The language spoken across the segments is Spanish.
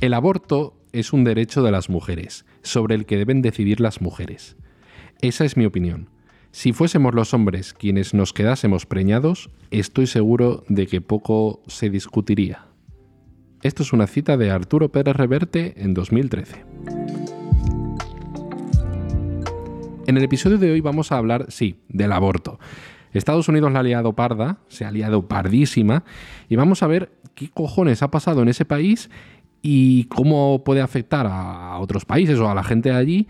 El aborto es un derecho de las mujeres, sobre el que deben decidir las mujeres. Esa es mi opinión. Si fuésemos los hombres quienes nos quedásemos preñados, estoy seguro de que poco se discutiría. Esto es una cita de Arturo Pérez Reverte en 2013. En el episodio de hoy vamos a hablar, sí, del aborto. Estados Unidos la ha liado parda, se ha liado pardísima, y vamos a ver qué cojones ha pasado en ese país y cómo puede afectar a otros países o a la gente de allí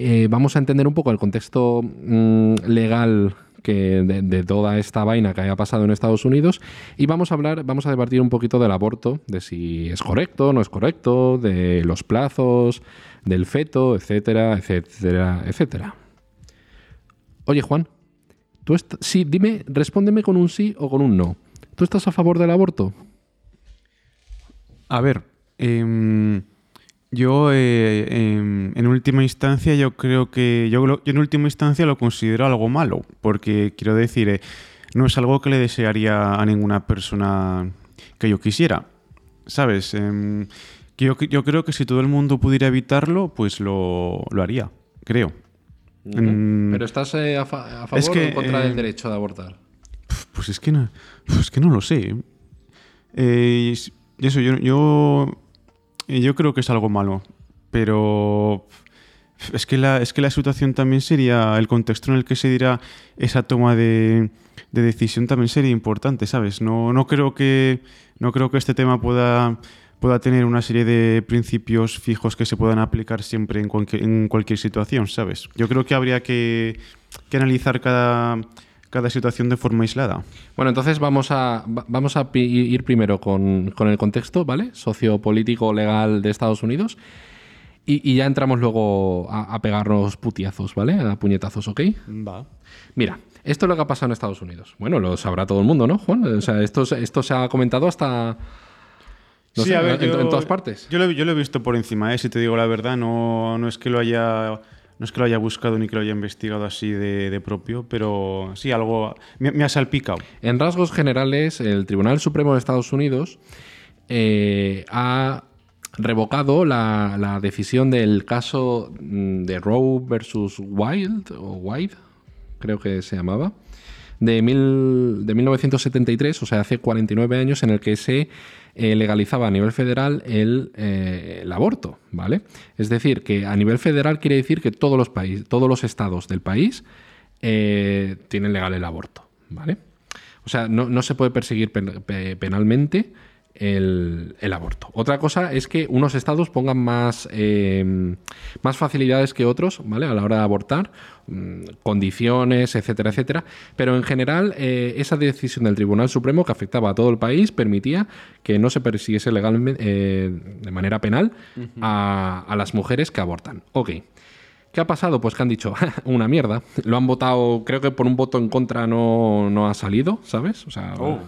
eh, vamos a entender un poco el contexto mm, legal que de, toda esta vaina que haya pasado en Estados Unidos y vamos a hablar, vamos a debatir un poquito del aborto, de si es correcto, no es correcto, de los plazos, del feto, etcétera, etcétera, etcétera. Oye, Juan, tú sí, dime, respóndeme con un sí o con un no. ¿Tú estás a favor del aborto? A ver, eh, yo, eh, en última instancia, yo creo que. Yo, en última instancia lo considero algo malo, porque quiero decir, eh, no es algo que le desearía a ninguna persona que yo quisiera. ¿Sabes? Em, yo, yo, creo que si todo el mundo pudiera evitarlo, pues lo, haría, creo. ¿Pero estás eh, a, favor o en contra del derecho de abortar? Pues es que no, pues que no lo sé. eso, yo, yo yo creo que es algo malo, pero es que la, es que la situación también sería, el contexto en el que se dirá esa toma de, decisión también sería importante, ¿sabes? No, no, creo, que, no creo que este tema pueda, pueda tener una serie de principios fijos que se puedan aplicar siempre en cualquier, en cualquier situación, ¿sabes? Yo creo que habría que, que analizar cada cada situación de forma aislada. Bueno, entonces vamos a, vamos a ir primero con, el contexto, ¿vale? Sociopolítico legal de Estados Unidos. Y, ya entramos luego a, pegarnos putiazos, ¿vale? A puñetazos, ¿ok? Va. Mira, esto es lo que ha pasado en Estados Unidos. Bueno, lo sabrá todo el mundo, ¿no, Juan? O sea, esto, esto se ha comentado hasta... sí, a ver, en, todas partes. Yo lo, yo lo, he visto por encima, ¿eh? si te digo la verdad, no, no es que lo haya no es que lo haya buscado ni que lo haya investigado así de, propio, pero sí, algo me, ha salpicado. En rasgos generales, el Tribunal Supremo de Estados Unidos eh, ha revocado la, decisión del caso mm, de Roe versus Wild, o White, creo que se llamaba, de, mil, de 1973, o sea, hace 49 años, en el que se eh, legalizaba a nivel federal eh, el, aborto, ¿vale? Es decir, que a nivel federal quiere decir que todos los, países, todos los estados del país eh, tienen legal el aborto, ¿vale? O sea, no, se puede perseguir penalmente el, aborto. Otra cosa es que unos estados pongan más, em, más facilidades que otros, ¿vale? A la hora de abortar, mm, condiciones, etcétera, etcétera. Pero en general, eh, esa decisión del Tribunal Supremo que afectaba a todo el país permitía que no se persiguiese legalmente, eh, de manera penal, a, las mujeres que abortan. Ok. ¿Qué ha pasado? Pues que han dicho una mierda. Lo han votado, creo que por un voto en contra no, no ha salido, ¿sabes? O sea, oh,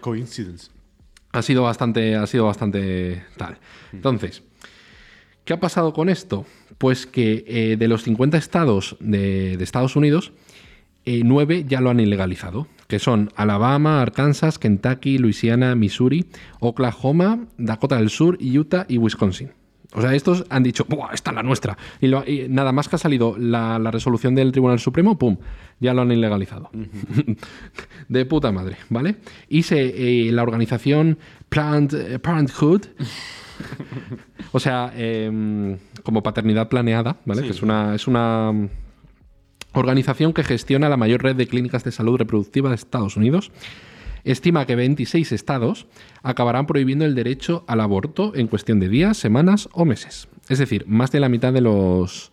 coincidence ha sido bastante, ha sido bastante tal. Entonces, ¿qué ha pasado con esto? Pues que eh, de los 50 estados de, Estados Unidos, eh, 9 ya lo han ilegalizado, que son Alabama, Arkansas, Kentucky, Louisiana, Missouri, Oklahoma, Dakota del Sur, Utah y Wisconsin. O sea, estos han dicho, ¡buah, esta es la nuestra! Y, nada más que ha salido la, resolución del Tribunal Supremo, ¡pum! Ya lo han ilegalizado. de puta madre, ¿vale? Y se, eh, la organización Planned eh, Parenthood, o sea, em, como paternidad planeada, ¿vale? Que es una, es una organización que gestiona la mayor red de clínicas de salud reproductiva de Estados Unidos estima que 26 estados acabarán prohibiendo el derecho al aborto en cuestión de días, semanas o meses. Es decir, más de la mitad de los,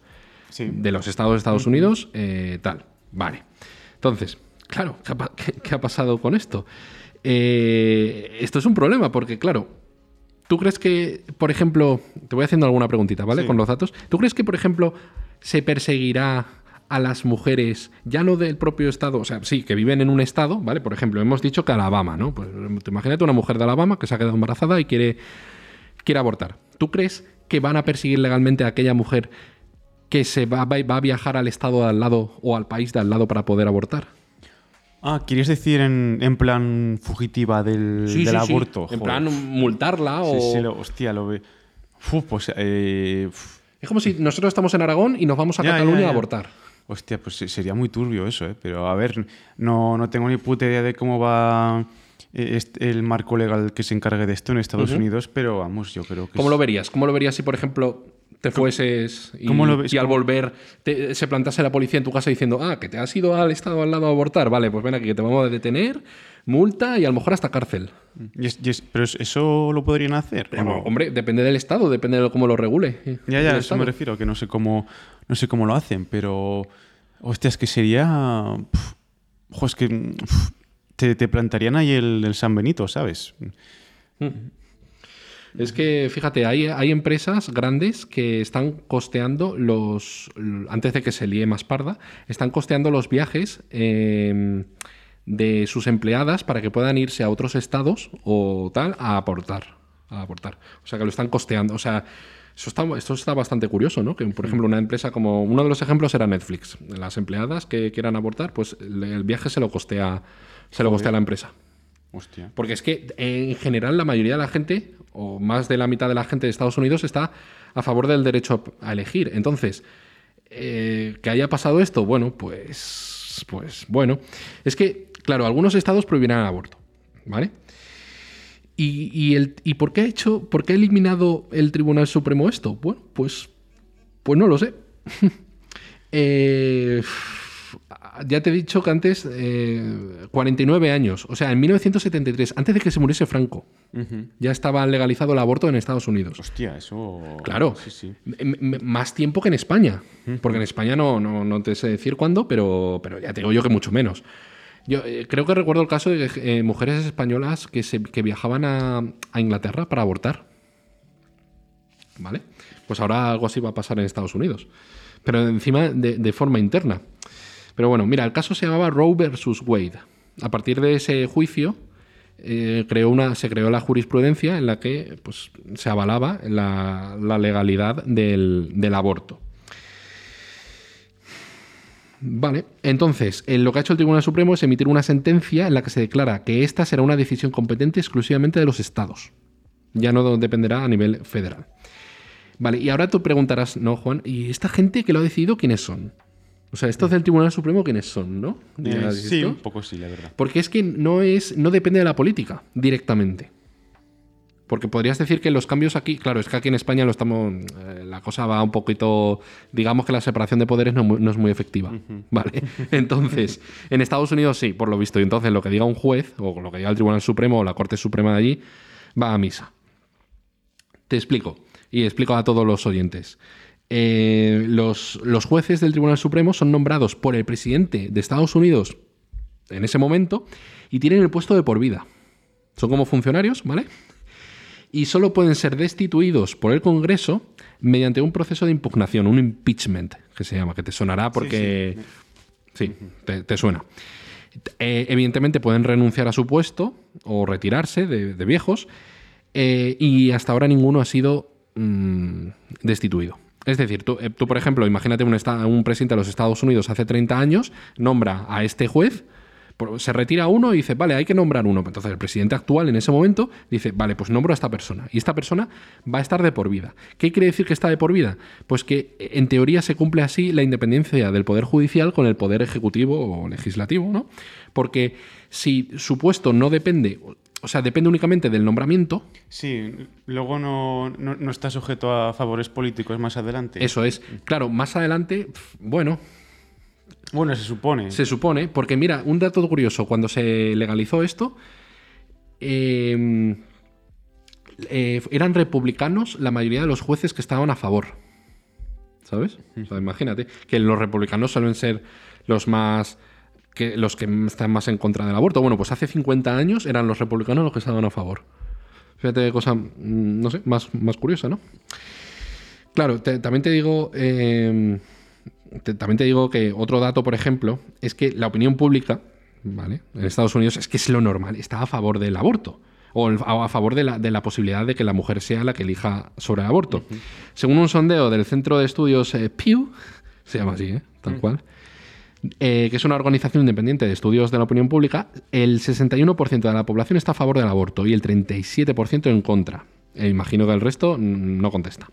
de los estados de Estados Unidos, eh, tal. Vale. Entonces, claro, ¿qué ha, pasado con esto? Eh, esto es un problema porque, claro, ¿tú crees que, por ejemplo, te voy haciendo alguna preguntita, ¿vale? Con los datos. ¿Tú crees que, por ejemplo, se perseguirá a las mujeres, ya no del propio estado, o sea, sí, que viven en un estado, ¿vale? Por ejemplo, hemos dicho que Alabama, ¿no? Pues imagínate una mujer de Alabama que se ha quedado embarazada y quiere, quiere abortar. ¿Tú crees que van a perseguir legalmente a aquella mujer que se va, va a viajar al estado de al lado o al país de al lado para poder abortar? Ah, ¿quieres decir en, plan fugitiva del, aborto? En plan multarla o... Sí, sí, hostia, lo ve. Uf, pues. eh, uf. Es como si nosotros estamos en Aragón y nos vamos a Ya, Cataluña ya, ya. a abortar. Hostia, pues se- sería muy turbio eso, ¿eh? Pero a ver, no, no tengo ni puta idea de cómo va eh, el marco legal que se encargue de esto en Estados Unidos, pero vamos, yo creo que. ¿Cómo es- lo verías? ¿Cómo lo verías si, por ejemplo, te fueses y, lo al volver te- se plantase la policía en tu casa diciendo, ah, que te has ido al estado al lado a abortar? Vale, pues ven aquí, que te vamos a detener, multa y a lo mejor hasta cárcel. Es- pero es- eso lo podrían hacer. ¿o no? Hombre, depende del estado, depende de cómo lo regule. eh, Ya, ya, a eso estado. me refiero, que no sé cómo, no sé cómo lo hacen, pero. Hostia, es que sería. ojo, es que. te, te plantarían ahí el, el San Benito, ¿sabes? Es que, fíjate, hay, hay empresas grandes que están costeando los. Antes de que se líe más parda, están costeando los viajes eh, de sus empleadas para que puedan irse a otros estados o tal a aportar. A aportar. O sea, que lo están costeando. O sea. Eso está, esto está bastante curioso, ¿no? Que, por ejemplo, una empresa como. Uno de los ejemplos era Netflix. Las empleadas que quieran abortar, pues el, viaje se lo costea. Se lo costea la empresa. Hostia. Porque es que en general la mayoría de la gente, o más de la mitad de la gente de Estados Unidos, está a favor del derecho a elegir. Entonces, eh, que haya pasado esto, bueno, pues, pues bueno. Es que, claro, algunos estados prohibirán el aborto, ¿vale? ¿Y, y el, ¿Y por qué ha hecho, por qué ha eliminado el Tribunal Supremo esto? Bueno, pues, pues no lo sé. Eh, ya te he dicho que antes, eh, 49 años, o sea, en 1973, antes de que se muriese Franco, ya estaba legalizado el aborto en Estados Unidos. Hostia, eso. Claro, Sí, sí. Más tiempo que en España, porque en España no, no, no te sé decir cuándo, pero, pero ya te digo yo que mucho menos. Yo eh, creo que recuerdo el caso de eh, mujeres españolas que, se, que viajaban a, Inglaterra para abortar. ¿Vale? Pues ahora algo así va a pasar en Estados Unidos. Pero encima de, forma interna. Pero bueno, mira, el caso se llamaba Roe versus Wade. A partir de ese juicio eh, creó una, se creó la jurisprudencia en la que pues, se avalaba la, legalidad del aborto. Vale, entonces, eh, lo que ha hecho el Tribunal Supremo es emitir una sentencia en la que se declara que esta será una decisión competente exclusivamente de los estados. Ya no dependerá a nivel federal. Vale, y ahora tú preguntarás, no, Juan, ¿y esta gente que lo ha decidido quiénes son? O sea, estos del Tribunal Supremo, ¿quiénes son, no? Eh, sí, un poco sí, la verdad. Porque es que no es. no depende de la política directamente. Porque podrías decir que los cambios aquí, claro, es que aquí en España lo estamos. eh, la cosa va un poquito. Digamos que la separación de poderes no, es muy- no es muy efectiva. Vale. Entonces, en Estados Unidos sí, por lo visto. Y entonces lo que diga un juez, o lo que diga el Tribunal Supremo o la Corte Suprema de allí, va a misa. Te explico. Y explico a todos los oyentes. Eh, los, los jueces del Tribunal Supremo son nombrados por el presidente de Estados Unidos en ese momento y tienen el puesto de por vida. Son como funcionarios, ¿vale? Y solo pueden ser destituidos por el Congreso mediante un proceso de impugnación, un impeachment, que se llama, que te sonará porque... Sí, te, te suena. Eh, evidentemente pueden renunciar a su puesto o retirarse de, de viejos eh, y hasta ahora ninguno ha sido mm, destituido. Es decir, tú, eh, tú, por ejemplo, imagínate un, presidente de los Estados Unidos hace 30 años, nombra a este juez, se retira uno y dice, vale, hay que nombrar uno. Entonces el presidente actual en ese momento dice, vale, pues nombro a esta persona. Y esta persona va a estar de por vida. ¿Qué quiere decir que está de por vida? Pues que eh, en teoría se cumple así la independencia del Poder Judicial con el Poder Ejecutivo o Legislativo, ¿no? Porque si su puesto no depende, o sea, depende únicamente del nombramiento, Sí, luego no, no, no está sujeto a favores políticos más adelante. eso es. Claro, más adelante, bueno, Bueno, se supone. Se supone, porque mira, un dato curioso, cuando se legalizó esto, eh, eh, eran republicanos la mayoría de los jueces que estaban a favor. ¿Sabes? O sea, imagínate que los republicanos suelen ser los más que los que están más en contra del aborto. Bueno, pues hace 50 años eran los republicanos los que estaban a favor. Fíjate qué cosa, mm, no sé, más, más curiosa, ¿no? Claro, te- también te digo, eh, te- también te digo que otro dato, por ejemplo, es que la opinión pública, ¿vale? En Estados Unidos es que es lo normal, está a favor del aborto. O a favor de la, de la posibilidad de que la mujer sea la que elija sobre el aborto. Según un sondeo del Centro de Estudios eh, Pew, se llama así, ¿eh? tal cual, eh, que es una organización independiente de estudios de la opinión pública, el 61% de la población está a favor del aborto y el 37% en contra. E imagino que el resto mm, no contesta.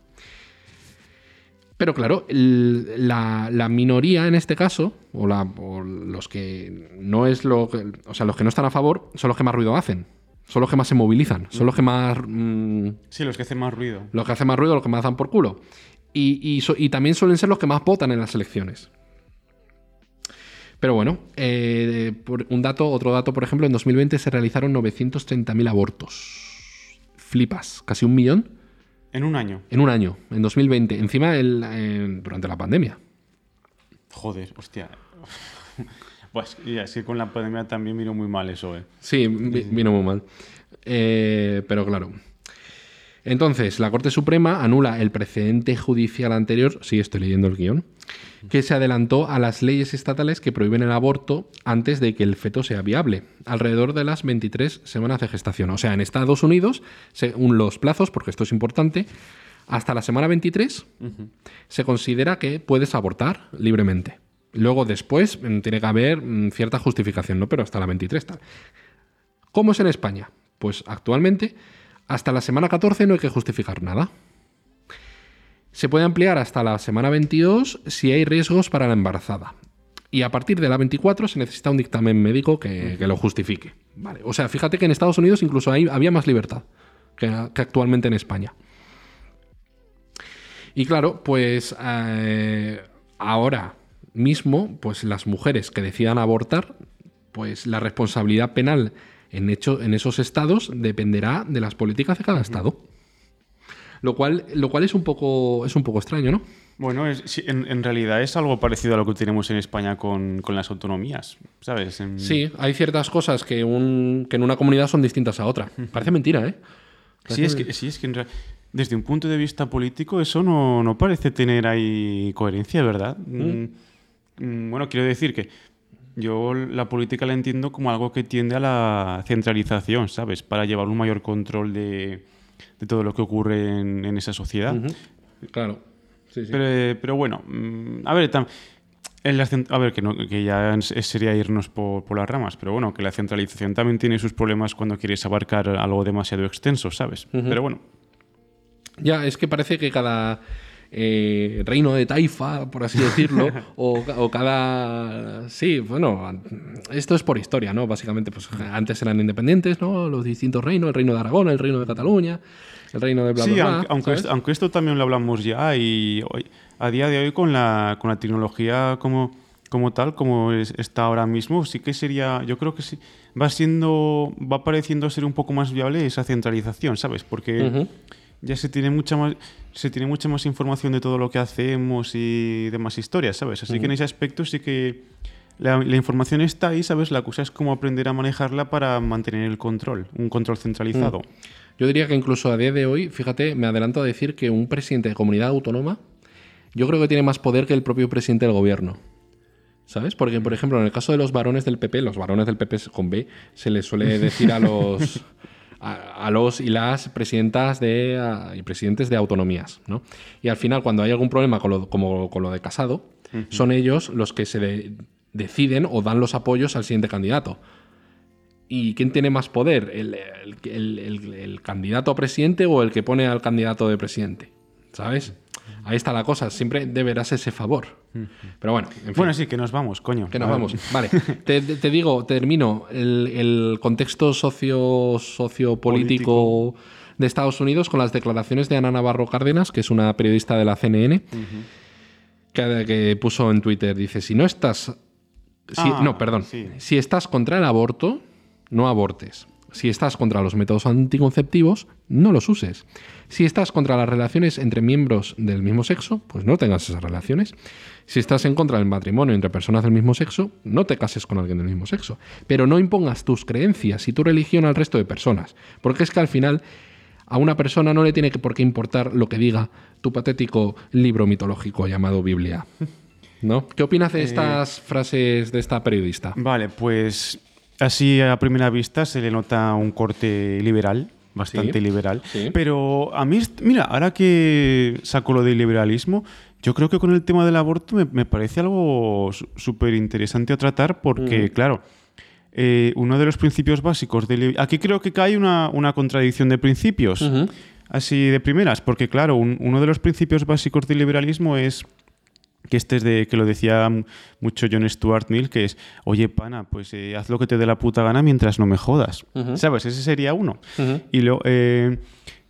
Pero claro, el- la, la minoría en este caso, o, la- o los que no es lo que- o sea, los que no están a favor, son los que más ruido hacen. Son los que más se movilizan. Son los que más. mm, Sí, los que hacen más ruido. los que hacen más ruido, los que más dan por culo. Y, y so- y también suelen ser los que más votan en las elecciones. Pero bueno, eh, por un dato, otro dato, por ejemplo, en 2020 se realizaron 930.000 abortos. Flipas, casi un millón En un año. en un año, en 2020, encima el- en- durante la pandemia. Joder, hostia. Pues, y así con la pandemia también vino muy mal eso, ¿eh? Sí, vi- vino muy mal. Eh, pero claro. Entonces, la Corte Suprema anula el precedente judicial anterior, sí, estoy leyendo el guion, que se adelantó a las leyes estatales que prohíben el aborto antes de que el feto sea viable, alrededor de las 23 semanas de gestación. O sea, en Estados Unidos, según los plazos, porque esto es importante, hasta la semana 23 se considera que puedes abortar libremente. Luego, después, mm, tiene que haber mm, cierta justificación, ¿no? Pero hasta la 23 tal. ¿Cómo es en España? Pues actualmente, hasta la semana 14 no hay que justificar nada. Se puede ampliar hasta la semana 22 si hay riesgos para la embarazada. Y a partir de la 24 se necesita un dictamen médico que, que lo justifique. Vale. O sea, fíjate que en Estados Unidos incluso ahí había más libertad que, que actualmente en España. Y claro, pues eh, ahora mismo, pues las mujeres que decidan abortar, pues la responsabilidad penal en, hecho, en esos estados dependerá de las políticas de cada estado. Lo cual, lo cual es un poco es un poco extraño, ¿no? Bueno, es- sí, en, en realidad es algo parecido a lo que tenemos en España con, con las autonomías, ¿sabes? En- Sí, hay ciertas cosas que, un, que en una comunidad son distintas a otra. Parece mentira, ¿eh? Sí, es que, sí, es que en desde un punto de vista político eso no, no parece tener ahí coherencia, ¿verdad? Mm, mm, Bueno, quiero decir que yo la política la entiendo como algo que tiende a la centralización, ¿sabes? Para llevar un mayor control de, de todo lo que ocurre en, en esa sociedad. Claro. Sí, sí. Pero, eh, pero bueno, mm, a ver, tam- cent- a ver, que, no- que ya sería irnos por, por las ramas, pero bueno, que la centralización también tiene sus problemas cuando quieres abarcar algo demasiado extenso, ¿sabes? Pero bueno, Ya, es que parece que cada eh, reino de taifa, por así decirlo, o, o cada... Sí, bueno, esto es por historia, ¿no? Básicamente, pues antes eran independientes, ¿no? Los distintos reinos, el reino de Aragón, el reino de Cataluña, el reino de bla, sí, bla, bla, aunque, aunque, esto, aunque esto también lo hablamos ya y hoy, a día de hoy con la, con la tecnología como, como tal, como es- está ahora mismo, sí que sería, yo creo que sí, va siendo, va pareciendo ser un poco más viable esa centralización, ¿sabes? Porque. Ya se tiene mucha más se tiene mucha más información de todo lo que hacemos y demás historias, ¿sabes? Así que en ese aspecto sí que la, la información está ahí, ¿sabes? La cosa es cómo aprender a manejarla para mantener el control, un control centralizado. Yo diría que incluso a día de hoy, fíjate, me adelanto a decir que un presidente de comunidad autónoma, yo creo que tiene más poder que el propio presidente del gobierno. ¿Sabes? Porque, por ejemplo, en el caso de los varones del PP, los varones del PP con B, se les suele decir a los a, a los y las presidentas de a- y presidentes de autonomías, ¿no? Y al final, cuando hay algún problema con lo, como con lo de Casado, son ellos los que se de- deciden o dan los apoyos al siguiente candidato. ¿Y quién tiene más poder? ¿El, el- el- el- el candidato a presidente o el que pone al candidato de presidente? ¿Sabes? Ahí está la cosa. Siempre deberás ese favor. Pero bueno, en fin. Bueno, sí, que nos vamos, coño. Que nos vamos. Vale. Te, digo, termino. El, el contexto socio, sociopolítico de Estados Unidos con las declaraciones de Ana Navarro Cárdenas, que es una periodista de la CNN, que, que puso en Twitter, dice, si no estás... si- Ah, no, perdón. sí. Si estás contra el aborto, no abortes. Si estás contra los métodos anticonceptivos, no los uses. Si estás contra las relaciones entre miembros del mismo sexo, pues no tengas esas relaciones. Si estás en contra del matrimonio entre personas del mismo sexo, no te cases con alguien del mismo sexo. Pero no impongas tus creencias y tu religión al resto de personas. Porque es que al final a una persona no le tiene por qué importar lo que diga tu patético libro mitológico llamado Biblia. ¿No? ¿Qué opinas Eh, de estas frases de esta periodista? Vale, pues así a primera vista se le nota un corte liberal, bastante Sí, liberal. sí. Pero a mí, mira, ahora que saco lo del liberalismo, yo creo que con el tema del aborto me, me parece algo súper interesante a tratar porque, Mm. claro, eh, uno de los principios básicos del... Aquí creo que cae una, una contradicción de principios. Así de primeras, porque claro, un- uno de los principios básicos del liberalismo es que este es de que lo decía mucho John Stuart Mill, que es, oye, pana, pues eh, haz lo que te dé la puta gana mientras no me jodas. ¿Sabes? Ese sería uno. Y, lo, eh,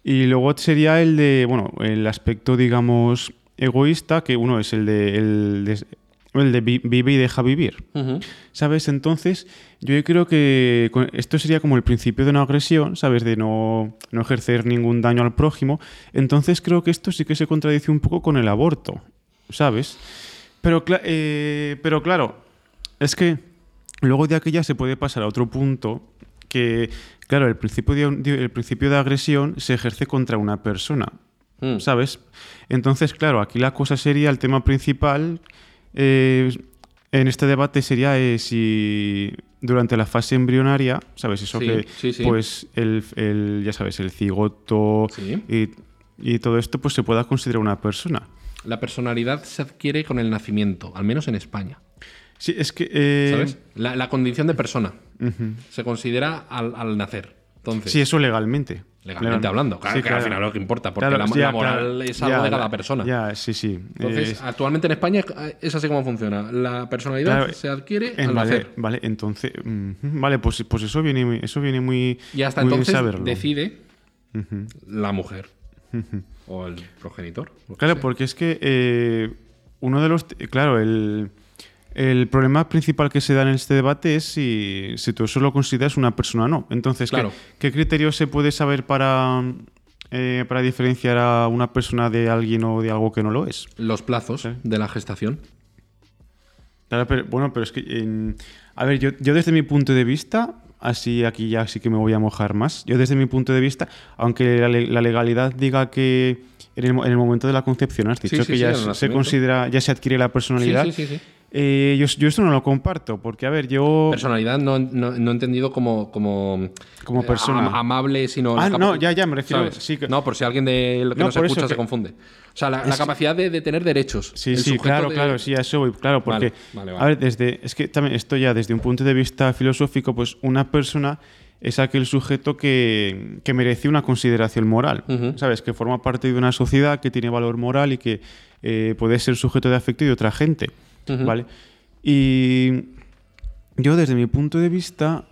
y luego sería el de, bueno, el aspecto, digamos, egoísta, que uno es el de, el de, el de vi- vive y deja vivir. ¿Sabes? Entonces, yo creo que esto sería como el principio de una agresión, ¿sabes? De no, no ejercer ningún daño al prójimo. Entonces, creo que esto sí que se contradice un poco con el aborto, ¿sabes? Pero, eh, pero claro, es que luego de aquella se puede pasar a otro punto que, claro, el principio de, el principio de agresión se ejerce contra una persona. Mm. ¿sabes? Entonces, claro, aquí la cosa sería, el tema principal eh, en este debate sería eh, si durante la fase embrionaria, ¿sabes? Eso Sí, que, sí, sí. pues, el, el, ya sabes, el cigoto y, y todo esto, pues se pueda considerar una persona. La personalidad se adquiere con el nacimiento, al menos en España. Sí, es que... eh, ¿Sabes? La, la condición de persona se considera al, al nacer. Entonces, Sí, eso legalmente. legalmente Legal- hablando. Claro, Sí, que claro. al final lo que importa, porque Claro, la, ya, la moral es algo ya, de cada persona. Ya, sí, sí. Entonces, Es- actualmente en España es así como funciona. La personalidad se adquiere en- al vale, nacer. vale, entonces, vale, pues, pues eso viene, muy- eso viene muy, Y hasta muy entonces decide la mujer. O el progenitor. Claro, sea. porque es que eh, uno de los, claro, el, el problema principal que se da en este debate es si, si tú eso lo consideras una persona o no. Entonces, ¿qué- Claro. ¿qué, criterio se puede saber para, eh, para diferenciar a una persona de alguien o de algo que no lo es? Los plazos Sí. de la gestación. Claro, pero, bueno, pero es que, a ver, yo, yo desde mi punto de vista, así aquí ya sí que me voy a mojar más, yo desde mi punto de vista, aunque la, la legalidad diga que en el, en el momento de la concepción has dicho sí, que sí, ya se- considera, ya se adquiere la personalidad, sí, sí, sí. Eh, yo, yo esto no lo comparto, porque a ver, yo... Personalidad no, no, no entendido como, como, Como eh, persona. am- amable, sino. Ah, no, ya, ya, me refiero- ¿sabes? sí que- No, por si alguien de lo que No, nos escucha se que- confunde. O sea, la, capacidad de, de tener derechos. Sí, sí, claro, de- claro, sí, a eso voy, claro, porque, Vale, vale, vale. a ver, desde, es que también esto ya desde un punto de vista filosófico, pues una persona es aquel sujeto que, que merece una consideración moral. ¿sabes? Que forma parte de una sociedad que tiene valor moral y que eh, puede ser sujeto de afecto de otra gente, ¿vale? Y yo desde mi punto de vista,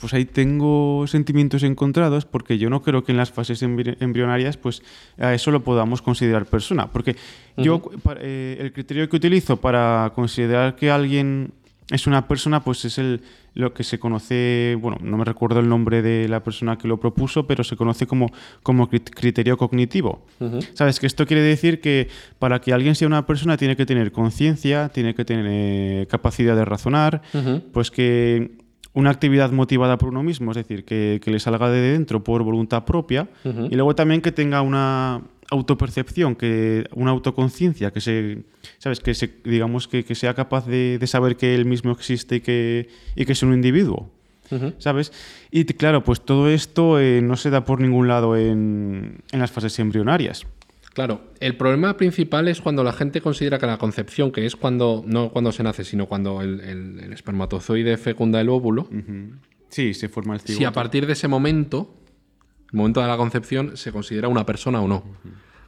pues ahí tengo sentimientos encontrados porque yo no creo que en las fases embri- embrionarias pues a eso lo podamos considerar persona. Porque yo eh, el criterio que utilizo para considerar que alguien es una persona pues es el lo que se conoce, bueno, no me recuerdo el nombre de la persona que lo propuso, pero se conoce como, como crit- criterio cognitivo. ¿Sabes? Que esto quiere decir que para que alguien sea una persona tiene que tener conciencia, tiene que tener eh, capacidad de razonar, pues que una actividad motivada por uno mismo, es decir, que, que le salga de dentro por voluntad propia, y luego también que tenga una autopercepción, que una autoconciencia, que se, sabes, que se, digamos que, que sea capaz de, de saber que él mismo existe y que, y que es un individuo. ¿Sabes? Y claro, pues todo esto eh, no se da por ningún lado en, en las fases embrionarias. Claro, el problema principal es cuando la gente considera que la concepción, que es cuando, no cuando se nace, sino cuando el, el- el espermatozoide fecunda el óvulo, Sí, se forma el si a partir de ese momento, el momento de la concepción, se considera una persona o no.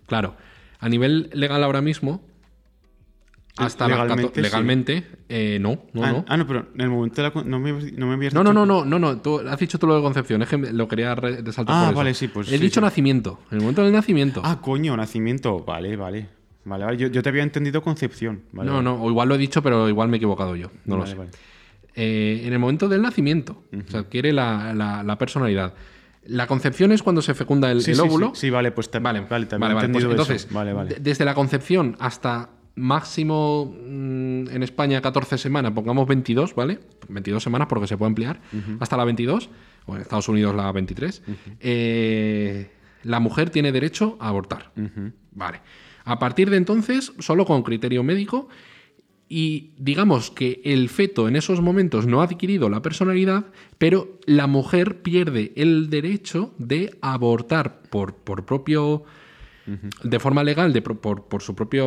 Claro, a nivel legal ahora mismo, hasta la Legalmente, sí. eh, no, no, ah, no. ah, no, pero en el momento de la... No me, no me habías No, dicho no, no, no, no, no, tú has dicho tú lo de concepción, es que lo quería re- resaltar Ah, por eso. vale, sí, pues He sí, dicho sí. nacimiento, en el momento del nacimiento. Ah, coño, nacimiento. Vale, vale. Vale, vale. Yo, yo te había entendido concepción. Vale, no, vale. no, o igual lo he dicho, pero igual me he equivocado yo, no lo sé. vale. Eh, en el momento del nacimiento se adquiere la, la- la personalidad. La concepción es cuando se fecunda el, Sí, el sí, óvulo. Sí, sí, vale, pues ta- Vale, vale, también vale, pues entonces. Vale, vale. de- desde la concepción hasta máximo mm, en España 14 semanas, pongamos 22, ¿vale? 22 semanas porque se puede ampliar, hasta la 22, o en Estados Unidos la 23, eh, la mujer tiene derecho a abortar. Vale. A partir de entonces, solo con criterio médico, y digamos que el feto en esos momentos no ha adquirido la personalidad, pero la mujer pierde el derecho de abortar por, por propio. de forma legal, de, por, por su propia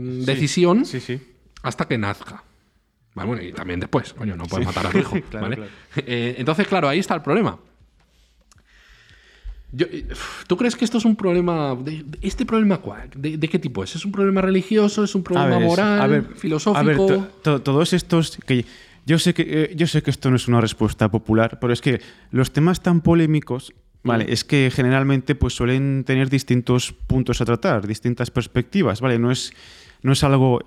decisión, Sí, sí. hasta que nazca. Vale, bueno, y también después, coño, no puedes matar a tu hijo. Claro, ¿vale? claro. Eh, entonces, claro, ahí está el problema. Yo, eh, ¿Tú crees que esto es un problema? de- ¿Este problema cuál? ¿De, de qué tipo es? ¿Es un problema religioso? ¿Es un problema ver, moral? a ver, ¿Filosófico? A ver, to- to- todos estos que yo sé que eh, yo sé que esto no es una respuesta popular, pero es que los temas tan polémicos, vale, es que generalmente pues suelen tener distintos puntos a tratar, distintas perspectivas, vale, no es no es algo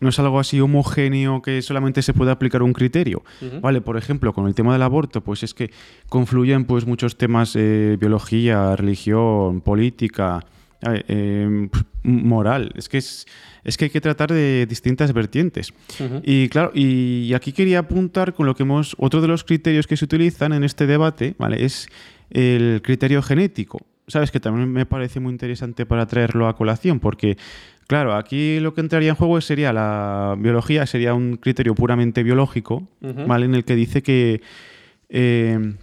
no es algo así homogéneo que solamente se puede aplicar un criterio. Vale, por ejemplo, con el tema del aborto, pues es que confluyen pues muchos temas eh, biología, religión, política, eh, eh, moral. Es que es, es que hay que tratar de distintas vertientes. Y claro, y aquí quería apuntar con lo que hemos. Otro de los criterios que se utilizan en este debate, ¿vale? Es el criterio genético. Sabes que también me parece muy interesante para traerlo a colación, porque, claro, aquí lo que entraría en juego sería la biología, sería un criterio puramente biológico, ¿vale? En el que dice que. eh,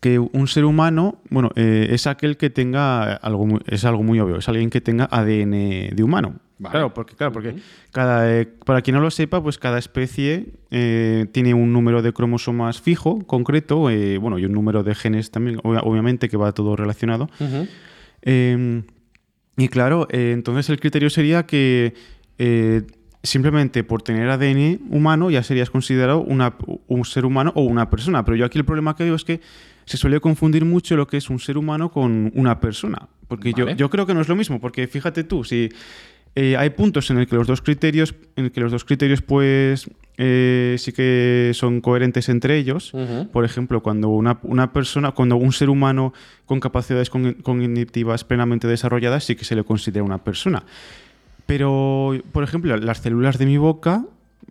que un ser humano, bueno, eh, es aquel que tenga algo muy, es algo muy obvio, es alguien que tenga ADN de humano. Vale. Claro, porque claro, porque cada eh, para quien no lo sepa, pues cada especie eh, tiene un número de cromosomas fijo, concreto, bueno, y un número de genes también, obvia- obviamente que va todo relacionado. Eh, y claro, entonces el criterio sería que simplemente por tener ADN humano ya serías considerado una- un ser humano o una persona. Pero yo aquí el problema que veo es que se suele confundir mucho lo que es un ser humano con una persona. Porque yo, Vale. yo creo que no es lo mismo, porque fíjate tú, si eh, hay puntos en el que los dos criterios, en el que los dos criterios, pues eh, sí que son coherentes entre ellos. Por ejemplo, cuando una, una persona, cuando un ser humano con capacidades cogn- cognitivas plenamente desarrolladas, sí que se le considera una persona. Pero, por ejemplo, las células de mi boca,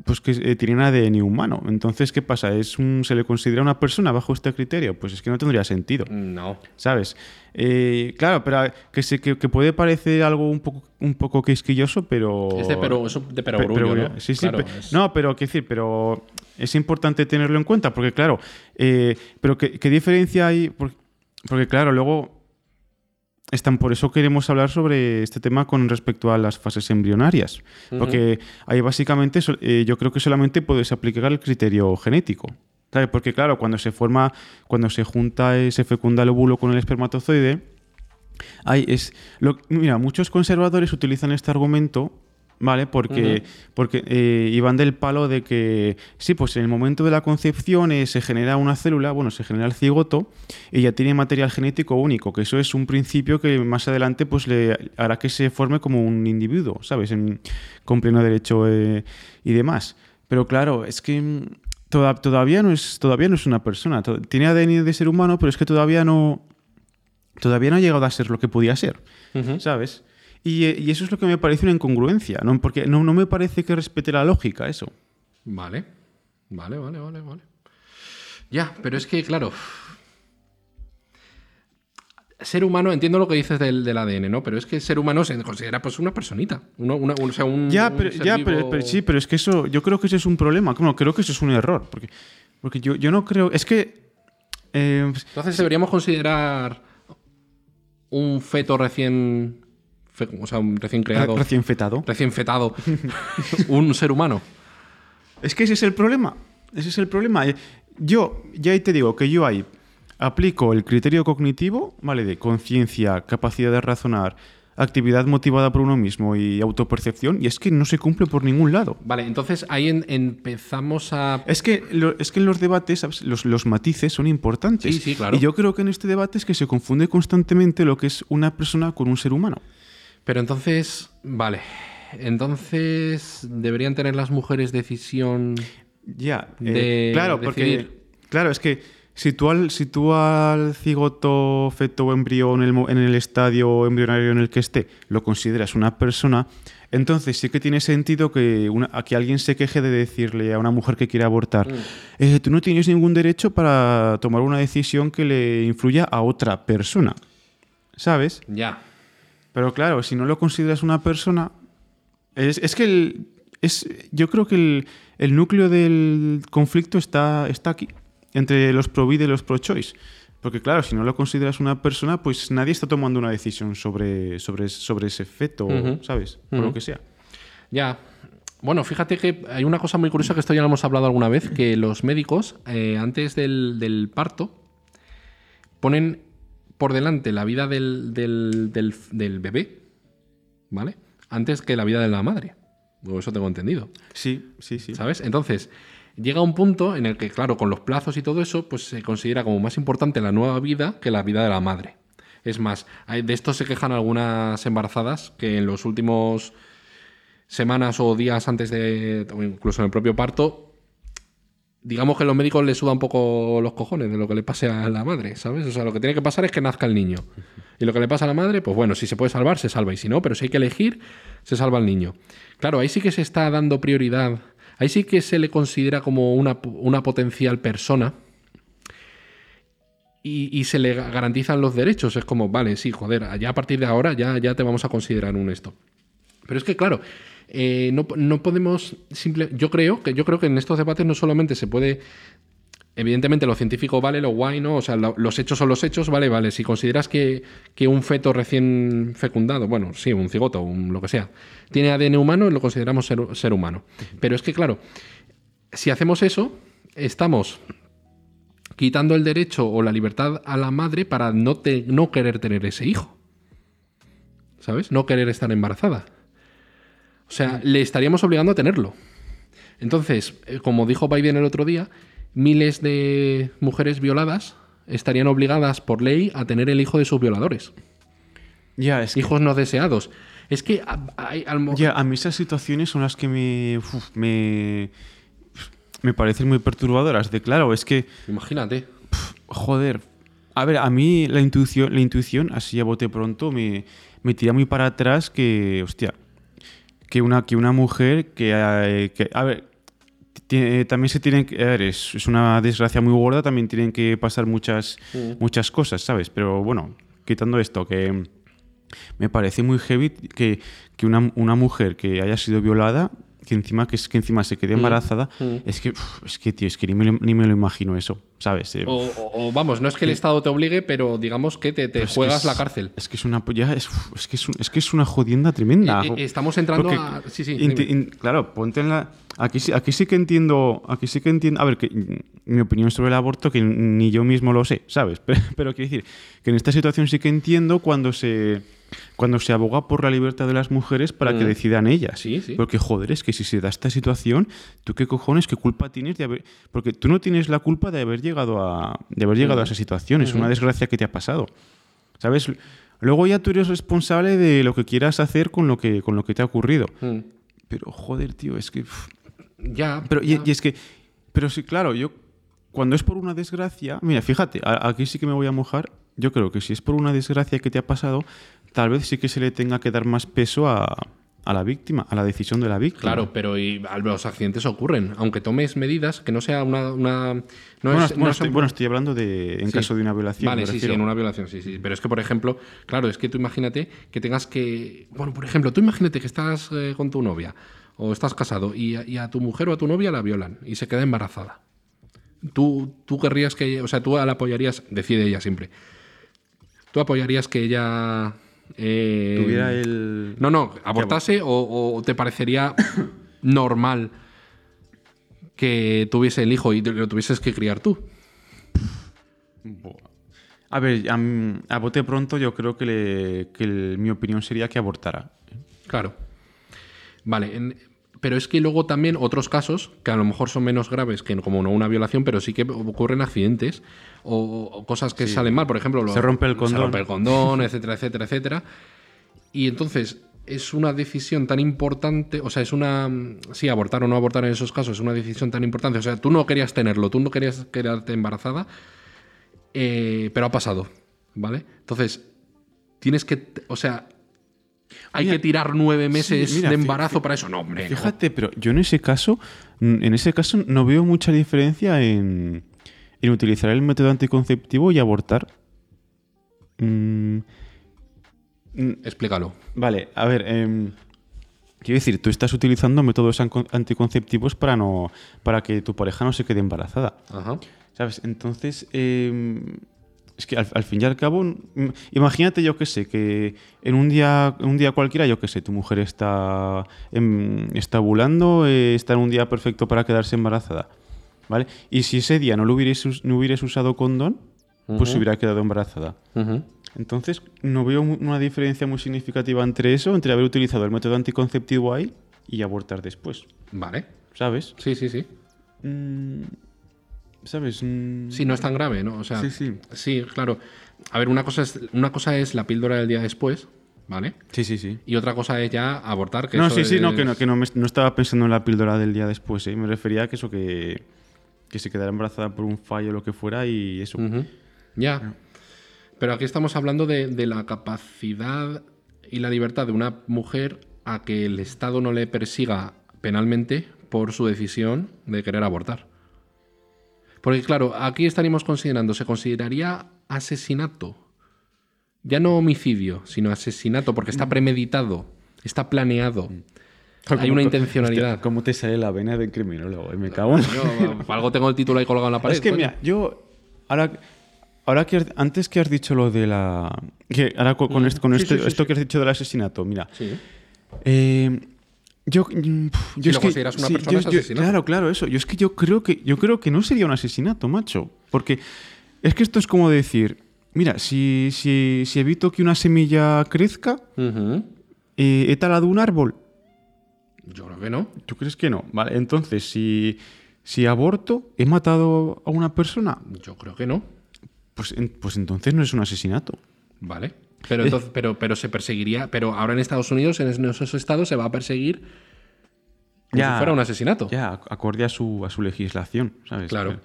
pues que eh, tienen ADN humano. Entonces, ¿qué pasa? ¿Es un, ¿Se le considera una persona bajo este criterio? Pues es que no tendría sentido. No. ¿Sabes? Eh, claro, pero que, sé que, que puede parecer algo un poco, un poco quisquilloso, pero... Es de, pero, es de pero- ¿no? Sí, sí. Claro, pe- es- No, pero qué decir, pero es importante tenerlo en cuenta, porque claro, eh, pero ¿qué, qué diferencia hay? Por- Porque, claro, luego están, por eso queremos hablar sobre este tema con respecto a las fases embrionarias. Porque ahí básicamente eh, yo creo que solamente puedes aplicar el criterio genético. ¿sabes? Porque claro, cuando se forma, cuando se junta, eh, se fecunda el óvulo con el espermatozoide, hay, es, lo- mira, muchos conservadores utilizan este argumento, ¿vale? Porque, porque eh, iban del palo de que, sí, pues en el momento de la concepción eh, se genera una célula, bueno, se genera el cigoto y ya tiene material genético único, que eso es un principio que más adelante pues le hará que se forme como un individuo, ¿sabes? En- con pleno derecho eh, y demás. Pero claro, es que mm, toda- todavía, no es, todavía no es una persona. Tiene ADN de ser humano, pero es que todavía no, todavía no ha llegado a ser lo que podía ser. ¿sabes? Y, eh, y eso es lo que me parece una incongruencia, ¿no? Porque no, no me parece que respete la lógica eso. Vale. Vale, vale, vale, vale. Ya, pero es que, claro. Ser humano, entiendo lo que dices del, del ADN, ¿no? Pero es que ser humano se considera pues una personita. Uno, una- un- o sea, un, Ya, un pero, ser ya vivo- pero, pero sí, pero es que eso, yo creo que eso es un problema. Bueno, creo que eso es un error. Porque, porque yo, yo no creo. Es que. eh, Entonces deberíamos considerar un feto recién. Fe- o sea, un recién creado. recién fetado. recién fetado. un ser humano. Es que ese es el problema. Ese es el problema. Eh, Yo, ya ahí te digo que yo ahí aplico el criterio cognitivo, ¿vale? De conciencia, capacidad de razonar, actividad motivada por uno mismo y autopercepción, y es que no se cumple por ningún lado. Vale, entonces ahí en- empezamos a. Es que, lo- es que en los debates los, los matices son importantes. Sí, sí, claro. Y yo creo que en este debate es que se confunde constantemente lo que es una persona con un ser humano. Pero entonces. Vale. Entonces. ¿Deberían tener las mujeres decisión? Ya, eh, de claro, porque decidir. claro, es que si tú al, si tú al cigoto, feto o embrión en el, en el estadio embrionario en el que esté lo consideras una persona, entonces sí que tiene sentido que, una, a que alguien se queje de decirle a una mujer que quiere abortar, eh, tú no tienes ningún derecho para tomar una decisión que le influya a otra persona, ¿sabes? Ya. Pero claro, si no lo consideras una persona, es, es que el- es, yo creo que el, el núcleo del conflicto está, está aquí, entre los pro-vida y los pro-choice. Porque claro, si no lo consideras una persona, pues nadie está tomando una decisión sobre, sobre, sobre ese feto. ¿sabes? Por lo que sea. Ya. Bueno, fíjate que hay una cosa muy curiosa que esto ya lo hemos hablado alguna vez, que los médicos, eh, antes del, del parto, ponen por delante la vida del, del- del- del bebé, ¿vale? Antes que la vida de la madre. O eso tengo entendido. Sí, sí, sí. ¿Sabes? Entonces, llega un punto en el que, claro, con los plazos y todo eso, pues se considera como más importante la nueva vida que la vida de la madre. Es más, de esto se quejan algunas embarazadas que en los últimos semanas o días antes de, o incluso en el propio parto, digamos que los médicos les suda un poco los cojones de lo que le pase a la madre, ¿sabes? O sea, lo que tiene que pasar es que nazca el niño. Y lo que le pasa a la madre, pues bueno, si se puede salvar, se salva. Y si no, pero si hay que elegir, se salva el niño. Claro, ahí sí que se está dando prioridad. Ahí sí que se le considera como una, una potencial persona. Y, y se le garantizan los derechos. Es como, vale, sí, joder, ya a partir de ahora ya, ya te vamos a considerar un esto. Pero es que, claro, eh, no, no podemos simple. Yo creo que yo creo que en estos debates no solamente se puede. Evidentemente, lo científico vale, lo guay, ¿no? O sea, lo- los hechos son los hechos, vale, vale. Si consideras que, que un feto recién fecundado, bueno, sí, un cigoto, un, lo que sea, tiene ADN humano, lo consideramos ser, ser humano. Pero es que, claro, si hacemos eso, estamos quitando el derecho o la libertad a la madre para no, te- no querer tener ese hijo. ¿Sabes? No querer estar embarazada. O sea, le estaríamos obligando a tenerlo. Entonces, eh, como dijo Biden el otro día, miles de mujeres violadas estarían obligadas por ley a tener el hijo de sus violadores. Ya, es que- Hijos no deseados. Es que a- hay- al Ya, a mí esas situaciones son las que me, uf, me, me parecen muy perturbadoras. De claro, es que, Imagínate. joder, a ver, a mí la intuición, la intuición así a bote pronto, me, me tira muy para atrás que, hostia, que una, que una mujer que, eh, que a ver, tiene- también se tienen que, a ver, es, es una desgracia muy gorda, también tienen que pasar muchas, muchas cosas, ¿sabes? Pero bueno, quitando esto, que me parece muy heavy que, que una, una mujer que haya sido violada, que encima, que, es- que encima se quede embarazada, es que, uf, es que, tío, es que ni me, ni me lo imagino eso, ¿sabes? Eh, O, o- vamos, no es que el Estado te obligue, pero digamos que te, te juegas es- la cárcel. Es que es una es, es que es, un- es que es una jodienda tremenda. Eh, eh, estamos entrando Porque a- sí, sí, in- claro, ponte en la. Aquí sí, aquí sí que entiendo. Aquí sí que entiendo. A ver, que mm, mi opinión sobre el aborto, que ni yo mismo lo sé, ¿sabes? Pero, pero quiero decir que en esta situación sí que entiendo cuando se. Cuando se aboga por la libertad de las mujeres para que Mm. decidan ellas. Sí, sí. Porque, joder, es que si se da esta situación, ¿tú qué cojones, qué culpa tienes de haber.? Porque tú no tienes la culpa de haber llegado a, de haber llegado a esa situación. Es una desgracia que te ha pasado. ¿Sabes? Luego ya tú eres responsable de lo que quieras hacer con lo que, con lo que te ha ocurrido. Mm. Pero joder, tío, es que. Ya, Pero, y, ya. y es que. Pero sí, claro, yo. Cuando es por una desgracia. Mira, fíjate, a- aquí sí que me voy a mojar. Yo creo que si es por una desgracia que te ha pasado, tal vez sí que se le tenga que dar más peso a, a la víctima, a la decisión de la víctima. Claro, pero y, los accidentes ocurren. Aunque tomes medidas, que no sea una. una- no bueno, es- bueno, no estoy, son- bueno, estoy hablando de en Sí. caso de una violación. Vale, sí, sí, en una violación, sí, sí. Pero es que, por ejemplo, claro, es que tú imagínate que tengas que. Bueno, por ejemplo, tú imagínate que estás eh, con tu novia o estás casado y, a- y a tu mujer o a tu novia la violan y se queda embarazada. Tú, tú querrías que. O sea, tú la apoyarías, decide ella siempre. Tú apoyarías que ella. Eh, Tuviera el. No, no, abortase o, o te parecería normal que tuviese el hijo y lo tuvieses que criar tú. A ver, a, bote pronto yo creo que, le- que el- mi opinión sería que abortara. Claro. Vale, en- pero es que luego también otros casos, que a lo mejor son menos graves que como no una violación, pero sí que ocurren accidentes o, o cosas que salen mal. Por ejemplo, lo- Se rompe el Se condón. rompe el condón, etcétera, etcétera, etcétera. Y entonces es una decisión tan importante, o sea, es una... Sí, abortar o no abortar en esos casos es una decisión tan importante. O sea, tú no querías tenerlo, tú no querías quedarte embarazada, eh, pero ha pasado, ¿vale? Entonces, tienes que... O sea... Hay Mira, que tirar nueve meses mira, de embarazo para eso. No, hombre. no. Fíjate, pero yo en ese caso, en ese caso no veo mucha diferencia en, en utilizar el método anticonceptivo y abortar. Mm, mm, Explícalo. vale, a ver, em, quiero decir, tú estás utilizando métodos anticonceptivos para no, para que tu pareja no se quede embarazada. Ajá. ¿Sabes? Entonces, eh, es que al, al fin y al cabo, imagínate, yo qué sé, que en un día, un día cualquiera, yo qué sé, tu mujer está, em, está ovulando, eh, está en un día perfecto para quedarse embarazada. ¿Vale? Y si ese día no, lo no hubierais usado condón, pues se hubiera quedado embarazada. Entonces, no veo una diferencia muy significativa entre eso, entre haber utilizado el método anticonceptivo ahí y abortar después. Vale. ¿Sabes? Sí, sí, sí. Mm, ¿Sabes? Mm, Sí, no es tan grave, ¿no? O sea, Sí, sí. sí, claro. A ver, una cosa es, una cosa es la píldora del día después, ¿vale? Sí, sí, sí. Y otra cosa es ya abortar. Que no, eso sí, sí, no, que, no, que no, me- no estaba pensando en la píldora del día después, ¿eh? me refería a que eso que, que se quedara embarazada por un fallo o lo que fuera y eso. Ya. Pero aquí estamos hablando de, de la capacidad y la libertad de una mujer a que el Estado no le persiga penalmente por su decisión de querer abortar. Porque claro, aquí estaríamos considerando, se consideraría asesinato. Ya no homicidio, sino asesinato, porque está premeditado, está planeado. Hay una intencionalidad. Hostia, ¿Cómo te sale la vena de criminólogo? eh? Me cago en... Yo, algo tengo el título ahí colgado en la pared. Es que, coño. mira, yo... Ahora, ahora que antes que has dicho lo de la... Que ahora con, esto, con Mm. Sí, sí, sí, esto que has dicho del asesinato, mira. Sí. Eh, yo, mm, yo Si es lo que- consideras una sí, persona, yo- es yo- asesinato. Claro, claro, eso. Yo es que yo creo que yo creo que no sería un asesinato, macho. Porque es que esto es como decir, mira, si, si, si evito que una semilla crezca, eh, he talado un árbol. Yo creo que no. ¿Tú crees que no? Vale, entonces, si, si aborto, he matado a una persona, Yo creo que no. pues, pues entonces no es un asesinato. Vale. Pero entonces, pero, pero se perseguiría. Pero ahora en Estados Unidos, en esos estados, se va a perseguir como Ya. si fuera un asesinato. Ya, ac- acorde a su, a su legislación, ¿sabes? Claro.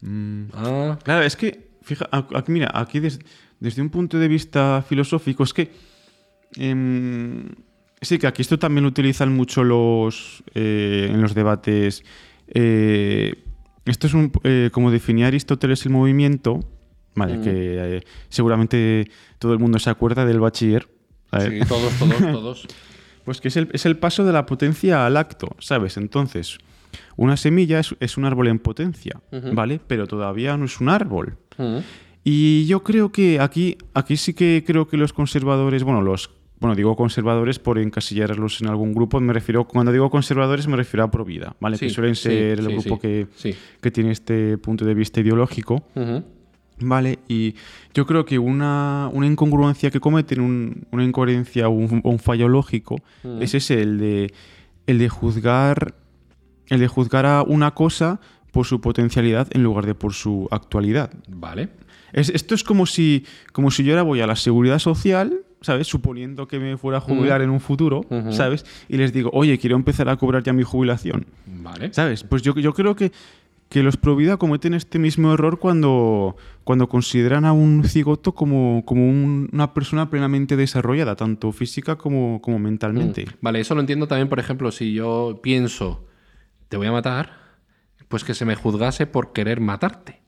Mm, Ah, Claro, es que, fija, aquí, mira, aquí des- desde un punto de vista filosófico, es que. em, sí, que aquí esto también lo utilizan mucho los. eh, en los debates. eh, esto es un, eh, como definía Aristóteles el movimiento, vale, que eh, seguramente todo el mundo se acuerda del bachiller. sí, todos, todos, todos. Pues que es el, es el paso de la potencia al acto, ¿sabes? Entonces, una semilla es, es un árbol en potencia, ¿vale? Pero todavía no es un árbol. Ujú. Y yo creo que aquí, aquí sí que creo que los conservadores, bueno, los, bueno, digo conservadores por encasillarlos en algún grupo, me refiero, cuando digo conservadores me refiero a Provida, ¿vale? Sí, que suelen sí, ser el sí, grupo que, que tiene este punto de vista ideológico. Vale, y yo creo que una, una incongruencia que cometen, un- una incoherencia o un, fallo lógico, es ese, el de, el de juzgar. El de juzgar a una cosa por su potencialidad en lugar de por su actualidad. Vale. Es- esto es como si, como si yo ahora voy a la seguridad social, ¿sabes? Suponiendo que me fuera a jubilar en un futuro, ¿sabes? Y les digo, oye, quiero empezar a cobrar ya mi jubilación. Vale. ¿Sabes? Pues yo, yo creo que, que los Provida cometen este mismo error cuando, cuando consideran a un cigoto como, como un- una persona plenamente desarrollada, tanto física como, como mentalmente. Vale, eso lo entiendo también, por ejemplo, si yo pienso, te voy a matar, pues que se me juzgase por querer matarte.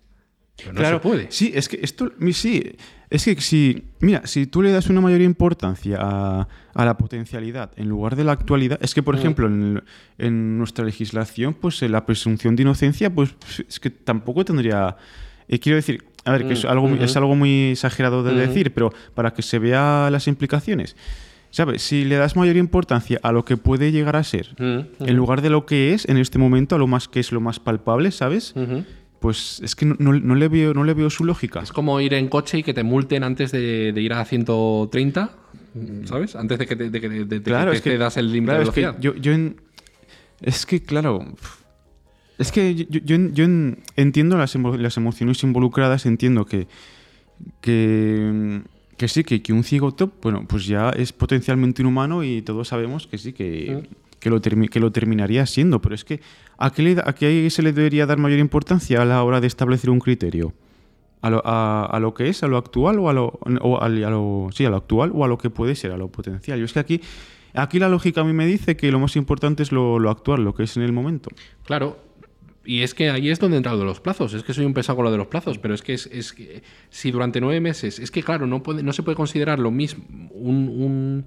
Pero no se puede. Sí, es que esto, sí, es que si, mira, si tú le das una mayor importancia a, a la potencialidad en lugar de la actualidad, es que, Mm. por ejemplo, en, en nuestra legislación, pues la presunción de inocencia, pues es que tampoco tendría, eh, quiero decir, a ver, que es Mm, algo, muy- es algo muy exagerado de decir, pero para que se vea las implicaciones. ¿Sabes? Si le das mayor importancia a lo que puede llegar a ser, Mm, en lugar de lo que es en este momento, a lo más que es lo más palpable, ¿sabes? Pues es que no, no- no le, veo, no le veo su lógica. Es como ir en coche y que te multen antes de, de ir a 130, ¿sabes? Antes de que te, de que- de- de Claro, que es que cedas el límite claro, de es que velocidad. yo, yo en- es que claro, es que yo, yo- yo en- yo en- entiendo las, emo- las emociones involucradas, entiendo que que, que sí, que, que un cigoto, bueno, pues ya es potencialmente inhumano y todos sabemos que sí, que, que, lo, que lo terminaría siendo, pero es que ¿a qué, a qué se le debería dar mayor importancia a la hora de establecer un criterio? ¿A lo, a, lo que es, a lo actual o a lo, o a lo- sí, a lo actual o a lo que puede ser, a lo potencial? Yo es que aquí, aquí la lógica a mí me dice que lo más importante es lo, lo actual, lo que es en el momento. Claro. Y es que ahí es donde entra lo de los plazos. Es que soy un pesado lo de los plazos, pero es que es, es que si durante nueve meses, es que claro, no, puede, no se puede considerar lo mismo un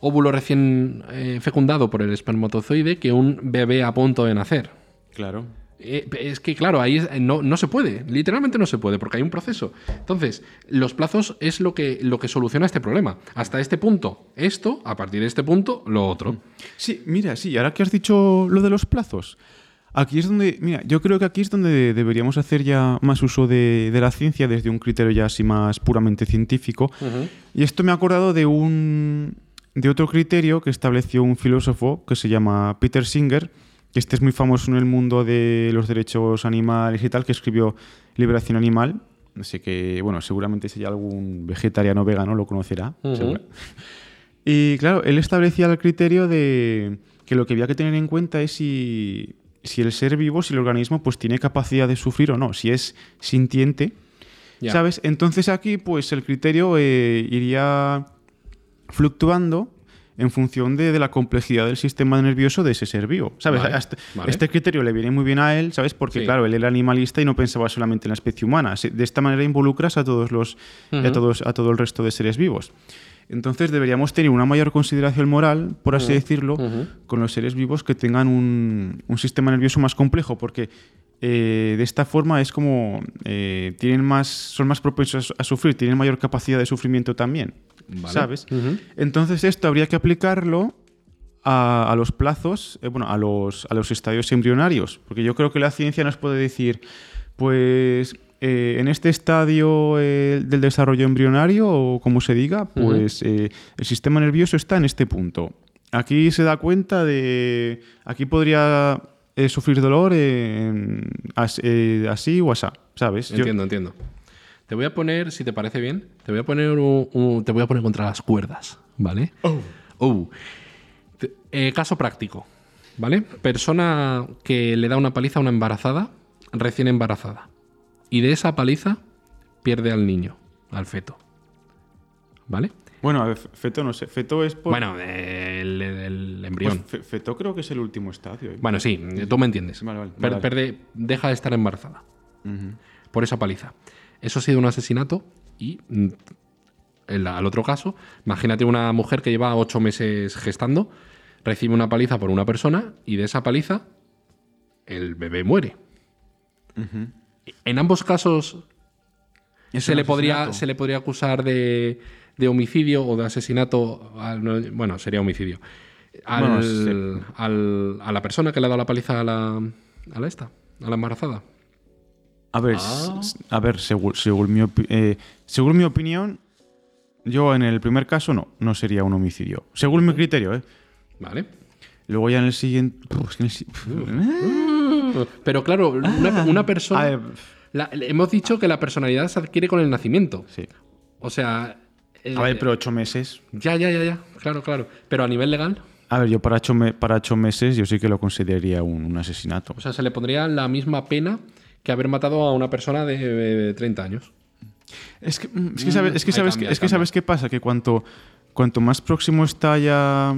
óvulo recién eh, fecundado por el espermatozoide que un bebé a punto de nacer. Claro. Eh, es que, claro, ahí es- no, no se puede, literalmente no se puede, porque hay un proceso. Entonces, los plazos es lo que, lo que soluciona este problema. Hasta este punto, esto, a partir de este punto, lo otro. Sí, mira, sí, ahora que has dicho lo de los plazos, Aquí es donde, mira, yo creo que aquí es donde deberíamos hacer ya más uso de, de la ciencia desde un criterio ya así más puramente científico. Y esto me ha acordado de un de otro criterio que estableció un filósofo que se llama Peter Singer, que este es muy famoso en el mundo de los derechos animales y tal, que escribió Liberación Animal. Así que, bueno, seguramente si hay algún vegetariano vegano lo conocerá. Y claro, él establecía el criterio de que lo que había que tener en cuenta es si, si el ser vivo, si el organismo, pues tiene capacidad de sufrir o no, si es sintiente, Ya. ¿sabes? Entonces aquí, pues el criterio eh, iría fluctuando en función de, de la complejidad del sistema nervioso de ese ser vivo, ¿sabes? Vale, Este, vale. este criterio le viene muy bien a él, ¿sabes? Porque, Sí. claro, él era animalista y no pensaba solamente en la especie humana. De esta manera involucras a todos los a todos a todo el resto de seres vivos. Entonces deberíamos tener una mayor consideración moral, por así decirlo, con los seres vivos que tengan un, un sistema nervioso más complejo, porque eh, de esta forma es como eh, tienen más, son más propensos a sufrir, tienen mayor capacidad de sufrimiento también, Vale. ¿sabes? Entonces esto habría que aplicarlo a, a los plazos, eh, bueno, a los, a los estadios embrionarios, porque yo creo que la ciencia nos puede decir, pues eh, en este estadio eh, del desarrollo embrionario, o como se diga, pues eh, el sistema nervioso está en este punto. Aquí se da cuenta de, aquí podría eh, sufrir dolor en- as- eh, así o así, ¿sabes? Yo- Entiendo, entiendo. Te voy a poner, si te parece bien, te voy a poner un, un- te voy a poner contra las cuerdas, ¿vale? Oh. Te- eh, caso práctico, ¿vale? Persona que le da una paliza a una embarazada, recién embarazada. Y de esa paliza pierde al niño, al feto. ¿Vale? Bueno, a ver, feto no sé, feto es por... Bueno, el, el embrión. Pues fe- feto creo que es el último estadio. ¿eh? Bueno, sí, tú me entiendes. Vale, vale, Per- vale. perde- deja de estar embarazada por esa paliza. Eso ha sido un asesinato y mm, el- al otro caso, imagínate una mujer que lleva ocho meses gestando, recibe una paliza por una persona y de esa paliza el bebé muere. En ambos casos Es se le, podría, se le podría acusar de, de homicidio o de asesinato. al- no, bueno, sería homicidio. Al- Bueno, sí. al- a la persona que le ha dado la paliza a la, a la esta, a la embarazada. A ver, Ah. a ver según, según, mi eh, según mi opinión, yo en el primer caso no, no sería un homicidio. Según mi criterio, ¿eh? ¿Vale? Luego ya en el siguiente... Pero claro, una, una persona. La- hemos dicho que la personalidad se adquiere con el nacimiento. sí. O sea. eh, A ver, pero ocho meses... Ya, ya, ya, ya. Claro, claro. Pero a nivel legal, A ver, yo para ocho, me- para ocho meses yo sí que lo consideraría un, un asesinato. o sea, se le pondría la misma pena que haber matado a una persona de eh, 30 años. Es que, mm, es que sabes, es que sabes, cambia, es que sabes qué pasa, que cuanto, cuanto más próximo está ya...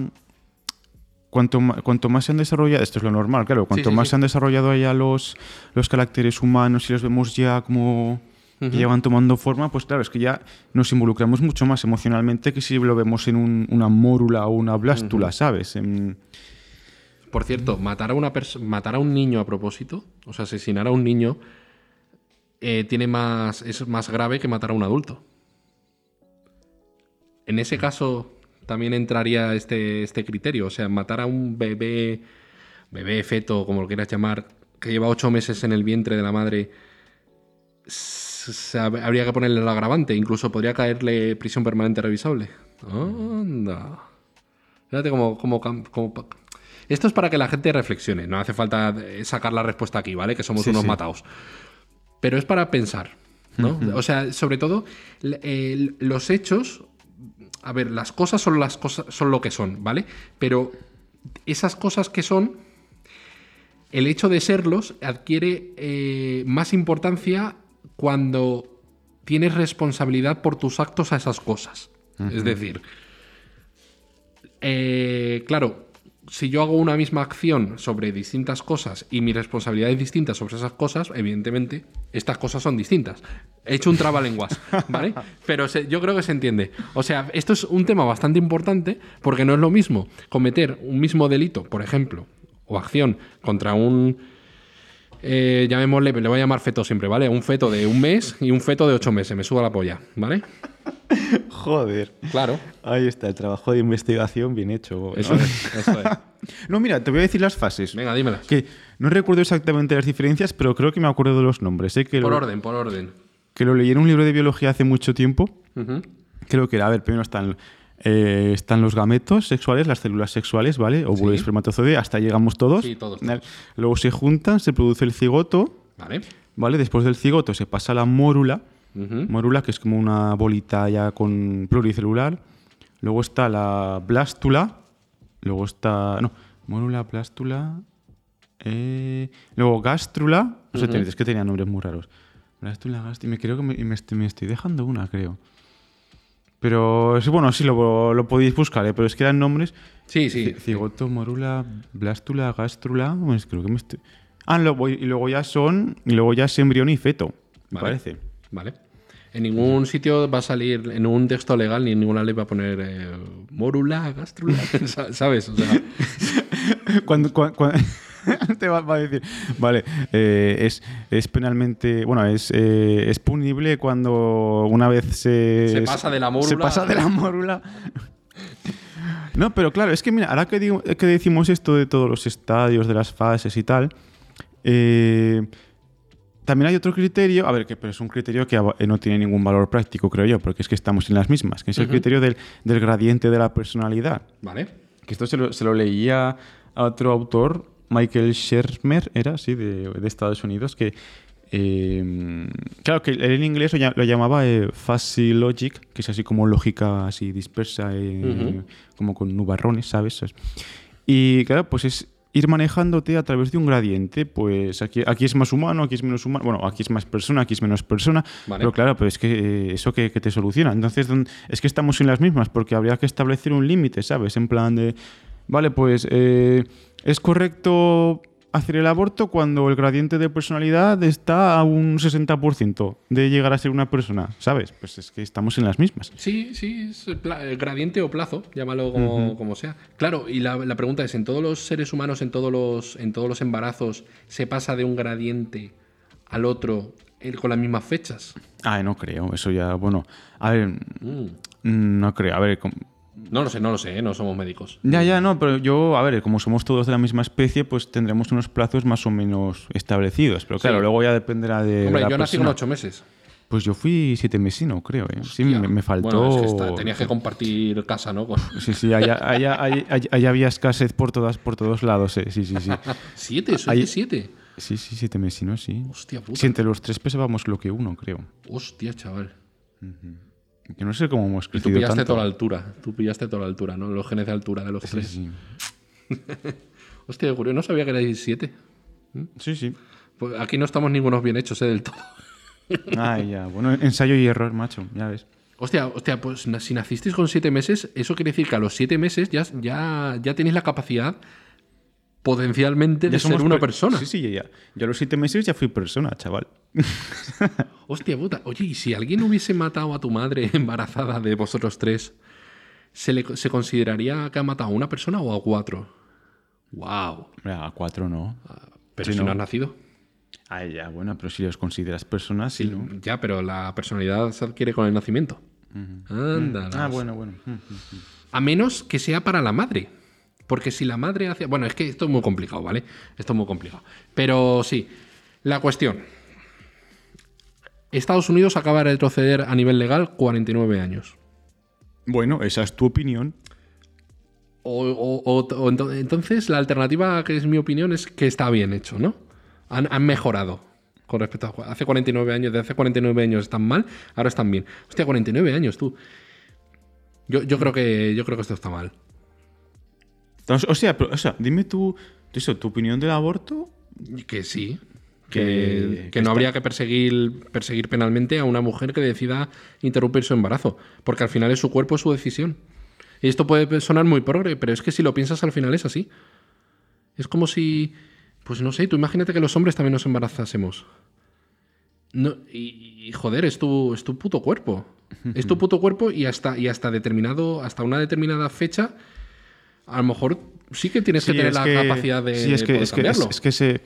Cuanto, cuanto más se han desarrollado, esto es lo normal, claro, cuanto sí, más sí. se han desarrollado ya los, los caracteres humanos y los vemos ya como que ya van tomando forma, pues claro, es que ya nos involucramos mucho más emocionalmente que si lo vemos en un- una mórula o una blástula, ¿sabes? En- Por cierto, matar a, una matar a un niño a propósito, o sea, asesinar a un niño, eh, tiene más, es más grave que matar a un adulto. En ese caso también entraría este, este criterio, o sea, matar a un bebé, bebé, feto, como lo quieras llamar, que lleva ocho meses en el vientre de la madre, habría que ponerle el agravante, incluso podría caerle prisión permanente revisable. Anda. Fíjate cómo, cómo cómo Esto es para que la gente reflexione, no hace falta eh, sacar la respuesta aquí, ¿vale? Que somos Sí, unos sí. matados. Pero es para pensar, ¿no? O sea, sobre todo, eh, los hechos. A ver, las cosas son las cosas, son lo que son, ¿vale? Pero esas cosas que son, el hecho de serlos adquiere eh, más importancia cuando tienes responsabilidad por tus actos a esas cosas. Es decir, eh, claro, si yo hago una misma acción sobre distintas cosas y mi responsabilidad es distinta sobre esas cosas, evidentemente, estas cosas son distintas. He hecho un trabalenguas, ¿vale? Pero se- yo creo que se entiende. O sea, esto es un tema bastante importante porque no es lo mismo cometer un mismo delito, por ejemplo, o acción contra un. Eh, llamémosle, le voy a llamar feto siempre, ¿vale? Un feto de un mes y un feto de ocho meses. Me subo a la polla, ¿vale? Joder. Claro. Ahí está, el trabajo de investigación bien hecho. Eso es, eso es. No, mira, te voy a decir las fases. Venga, dímelas. Que no recuerdo exactamente las diferencias, pero creo que me acuerdo de los nombres. Que Por lo, orden, por orden. que lo leí en un libro de biología hace mucho tiempo. Creo que era, a ver, primero están, eh, están los gametos sexuales, las células sexuales, ¿vale? Óvulo y Sí. espermatozoide, hasta llegamos todos. Sí, todos. Luego se juntan, se produce el cigoto, Vale. ¿vale? Después del cigoto se pasa a la mórula, Ujú. mórula que es como una bolita ya con pluricelular. Luego está la blástula, luego está... No, mórula, blástula... eh, luego gástrula, no sé, es que tenía nombres muy raros. Blástula, gástrula, y me creo que me, y me estoy, me estoy dejando una, creo. Pero sí, bueno, sí lo, lo podéis buscar, ¿eh? pero es que eran nombres. Sí, sí. Ci- Cigoto, morula, blástula, gástrula. Bueno, es que creo que me estoy. Ah, luego- y luego ya son. Y luego ya es embrión y feto, me Vale. parece. Vale. En ningún sitio va a salir, en un texto legal, ni en ninguna ley va a poner eh, mórula, gástrula, sa- ¿sabes? O sea, cuando, cua- cua- te va, va a decir, vale, eh, es, es penalmente, bueno, es, eh, es punible cuando una vez se... Se pasa de la Se mórula. pasa de la mórula. No, pero claro, es que mira, ahora que, digo- que decimos esto de todos los estadios, de las fases y tal, eh, también hay otro criterio, a ver, que pero es un criterio que eh, no tiene ningún valor práctico, creo yo, porque es que estamos en las mismas, que es el criterio del, del gradiente de la personalidad. vale. Que esto se lo, se lo leía a otro autor, Michael Shermer, era, sí, de, de Estados Unidos, que. eh, claro, que en inglés lo, lo llamaba eh, fuzzy logic, que es así como lógica así dispersa, eh, Ujú. como con nubarrones, ¿sabes? Y claro, pues es ir manejándote a través de un gradiente. Pues aquí, aquí es más humano, aquí es menos humano. Bueno, aquí es más persona, aquí es menos persona. Vale. Pero claro, pues es que eh, eso que, que te soluciona. Entonces, ¿dónde- es que estamos en las mismas, porque habría que establecer un límite, ¿sabes? En plan de, vale, pues eh, es correcto hacer el aborto cuando el gradiente de personalidad está a un 60% de llegar a ser una persona, ¿sabes? Pues es que estamos en las mismas. Sí, sí, es el gradiente o plazo, llámalo como, como sea. Claro, y la, la pregunta es, ¿en todos los seres humanos, en todos los, en todos los embarazos, se pasa de un gradiente al otro eh, con las mismas fechas? Ah, no creo, eso ya, bueno, a ver, Mm. mm, no creo, a ver, No lo sé, no lo sé, ¿eh? no somos médicos. Ya, ya, no, pero yo, a ver, como somos todos de la misma especie, pues tendremos unos plazos más o menos establecidos. Pero claro, Sí. luego ya dependerá de. Hombre, la yo nací con ocho meses. Pues yo fui siete mesino, creo, ¿eh? Sí, me, faltó. Bueno, es que está- tenías que compartir casa, ¿no? Con- Sí, sí, allá, allá, allá- había escasez por, todas, por todos lados, eh. Sí, sí, sí. ¿Siete? ¿Soy de siete? Sí, sí, siete mesinos, sí. Hostia puta. Sí, entre los tres pesábamos lo que uno, creo. Hostia, chaval. Yo no sé cómo hemos Y tú crecido pillaste tanto. toda la altura. Tú pillaste toda la altura, ¿no? Los genes de altura de los Sí, tres. sí. Hostia, curioso, no sabía que erais siete. Sí, sí. Pues aquí no estamos ningunos bien hechos, ¿eh? Del todo. Ay, ya. Bueno, ensayo y error, macho, ya ves. Hostia, hostia, pues si nacisteis con siete meses, eso quiere decir que a los siete meses ya, ya, ya tenéis la capacidad potencialmente de Ya ser somos una per- persona. Sí, sí, ya. Yo a los siete meses ya fui persona, chaval. Hostia puta. Oye, y si alguien hubiese matado a tu madre embarazada de vosotros tres, ¿se, le, ¿se consideraría que ha matado a una persona o a cuatro? ¡Wow! A cuatro no. Pero Sí, si no. no has nacido. Ay, ya, bueno, pero si los consideras personas, sí, ¿no? Ya, pero la personalidad se adquiere con el nacimiento. Anda. Ah, bueno, bueno. A menos que sea para la madre. Porque si la madre hace. Bueno, es que esto es muy complicado, ¿vale? Esto es muy complicado. Pero sí. La cuestión. Estados Unidos acaba de retroceder a nivel legal 49 años. Bueno, esa es tu opinión. O, o- o- o ento- entonces la alternativa, que es mi opinión, es que está bien hecho, ¿no? Han, han mejorado con respecto a hace 49 años. De hace 49 años están mal, ahora están bien. Hostia, 49 años, tú. Yo, yo creo que yo creo que esto está mal. O sea, pero, o sea, dime tú, eso, tu opinión del aborto. Que sí. Que- Que, que que no está- habría que perseguir, perseguir penalmente a una mujer que decida interrumpir su embarazo. Porque al final es su cuerpo, es su decisión. Y esto puede sonar muy progre, pero es que si lo piensas al final es así. Es como si. Pues no sé, tú imagínate que los hombres también nos embarazásemos. No, y, y, joder, es tu, es tu puto cuerpo. Es tu puto cuerpo y hasta, y hasta determinado, hasta una determinada fecha, a lo mejor sí que tienes que Sí, tener es la que- capacidad de, sí, es que, poder es que, es, cambiarlo. es que ese,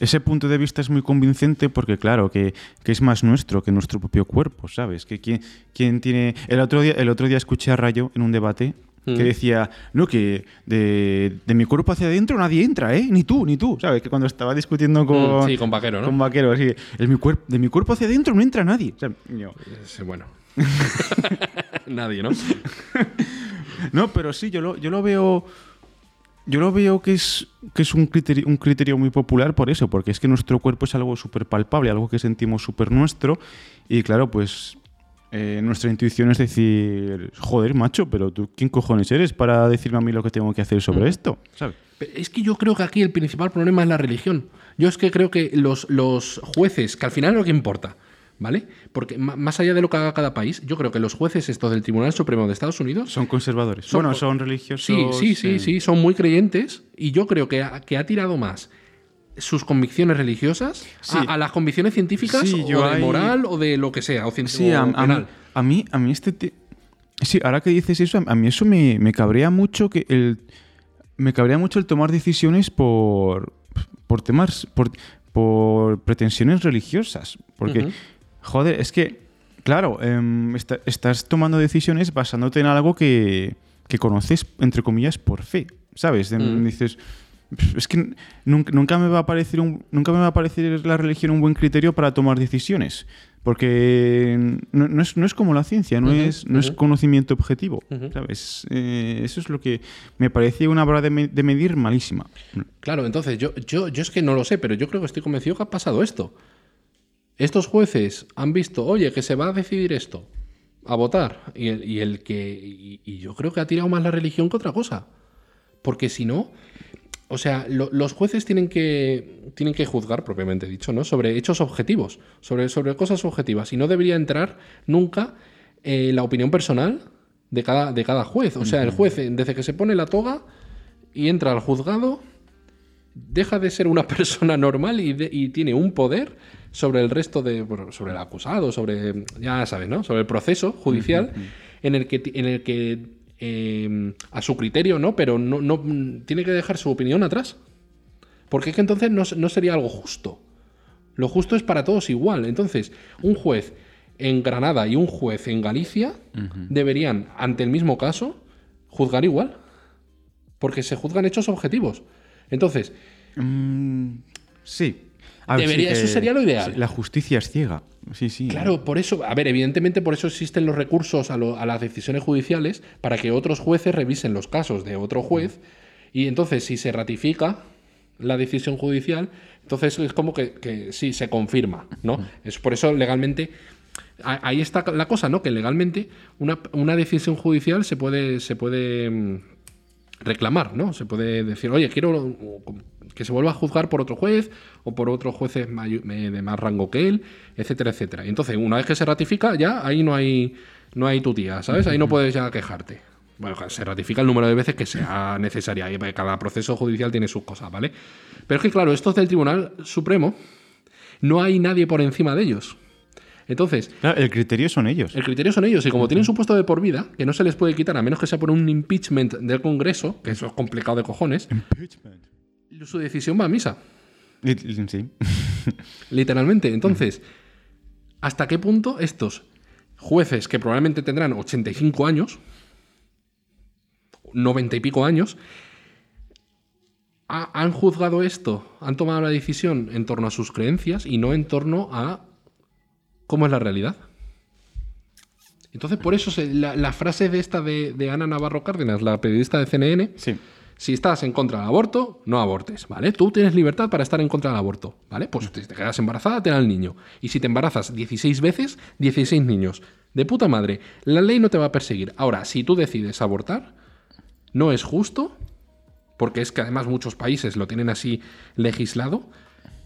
ese punto de vista es muy convincente porque, claro, que, que es más nuestro que nuestro propio cuerpo, ¿sabes? Que quien, quien tiene... El otro, día, el otro día escuché a Rayo en un debate que decía, no, que de, de mi cuerpo hacia adentro nadie entra, ¿eh? Ni tú, ni tú, ¿sabes? Que cuando estaba discutiendo con... Mm, sí, con Vaquero, ¿no? Con Vaquero, así, el, mi de mi cuerpo hacia adentro no entra nadie. O sea, yo- Sí, bueno. Nadie, ¿no? No, pero sí, yo lo, yo lo veo. Yo lo veo que es, que es un, criterio, un criterio muy popular por eso, porque es que nuestro cuerpo es algo súper palpable, algo que sentimos súper nuestro. Y claro, pues eh, nuestra intuición es decir, joder, macho, pero tú, ¿quién cojones eres para decirme a mí lo que tengo que hacer sobre esto? Es que yo creo que aquí el principal problema es la religión. Yo es que creo que los, los jueces, que al final es lo que importa, ¿vale? Porque más allá de lo que haga cada país, yo creo que los jueces estos del Tribunal Supremo de Estados Unidos Son conservadores. Son- bueno, son religiosos. Sí, sí, sí, eh, sí, son muy creyentes y yo creo que ha, que ha tirado más sus convicciones religiosas Sí. a, a las convicciones científicas Sí, yo o de moral o de lo que sea, o, Sí, o a, a mí, a mí, a mí este... te- Sí, ahora que dices eso, a mí eso me, me cabrea mucho que el... Me cabrea mucho el tomar decisiones por, por temas, por, por pretensiones religiosas. Porque. Joder, es que, claro, em, esta- estás tomando decisiones basándote en algo que, que conoces, entre comillas, por fe, ¿sabes? Em, Mm. Dices, "Pf, es que nunca, nunca me va a parecer un, nunca me va a parecer la religión un buen criterio para tomar decisiones. Porque no, no es, no es como la ciencia, no, Ujú, es, no es ujú. conocimiento objetivo. Ujú. ¿sabes? Eh, eso es lo que me parece una vara de, me- de medir malísima. Claro, entonces yo, yo, yo es que no lo sé, pero yo creo que estoy convencido que ha pasado esto. Estos jueces han visto, oye, que se va a decidir esto, a votar, y el, y el que. Y, y yo creo que ha tirado más la religión que otra cosa. Porque si no. O sea, lo- los jueces tienen que, tienen que juzgar, propiamente dicho, ¿no? Sobre hechos objetivos, sobre, sobre cosas objetivas. Y no debería entrar nunca eh, la opinión personal de cada, de cada juez. O sea, el juez, eh, desde que se pone la toga y entra al juzgado, deja de ser una persona normal y, de- y tiene un poder sobre el resto de. bueno, sobre el acusado, sobre. ya sabes, ¿no? Sobre el proceso judicial en el que, en el que eh, a su criterio, ¿no? Pero no, no tiene que dejar su opinión atrás. Porque es que entonces no, no sería algo justo. Lo justo es para todos igual. Entonces, un juez en Granada y un juez en Galicia deberían, ante el mismo caso, juzgar igual. Porque se juzgan hechos objetivos. Entonces, Mm, sí. Debería- sí eso sería lo ideal. La justicia es ciega. Sí, sí. Claro, por eso, a ver, evidentemente por eso existen los recursos a, lo- a las decisiones judiciales para que otros jueces revisen los casos de otro juez y entonces si se ratifica la decisión judicial, entonces es como que, que sí, se confirma, ¿no? Es por eso legalmente, ahí está la cosa, ¿no? Que legalmente una, una decisión judicial se puede, se puede mm, reclamar, ¿no? Se puede decir, oye, quiero que se vuelva a juzgar por otro juez o por otro juez de mayo- de más rango que él, etcétera, etcétera. Entonces, una vez que se ratifica, ya ahí no hay, no hay tu tía, ¿sabes? Ahí no puedes ya quejarte. Bueno, se ratifica el número de veces que sea necesaria. y Cada proceso judicial tiene sus cosas, ¿vale? Pero es que, claro, estos del Tribunal Supremo, no hay nadie por encima de ellos. Entonces, Claro, el criterio son ellos. el criterio son ellos, y como tienen su puesto de por vida, que no se les puede quitar a menos que sea por un impeachment del Congreso, que eso es complicado de cojones, su decisión va a misa, Sí. literalmente. Entonces, ¿hasta qué punto estos jueces que probablemente tendrán 85 años, 90 y pico años, ha- han juzgado esto, han tomado la decisión en torno a sus creencias y no en torno a cómo es la realidad? Entonces, por eso se- la, la frase de esta de, de Ana Navarro Cárdenas, la periodista de CNN, Sí. Si estás en contra del aborto, no abortes, ¿vale? Tú tienes libertad para estar en contra del aborto, ¿vale? Pues si te quedas embarazada, ten al niño. Y si te embarazas 16 veces, 16 niños. De puta madre. La ley no te va a perseguir. Ahora, si tú decides abortar, no es justo, porque es que además muchos países lo tienen así legislado,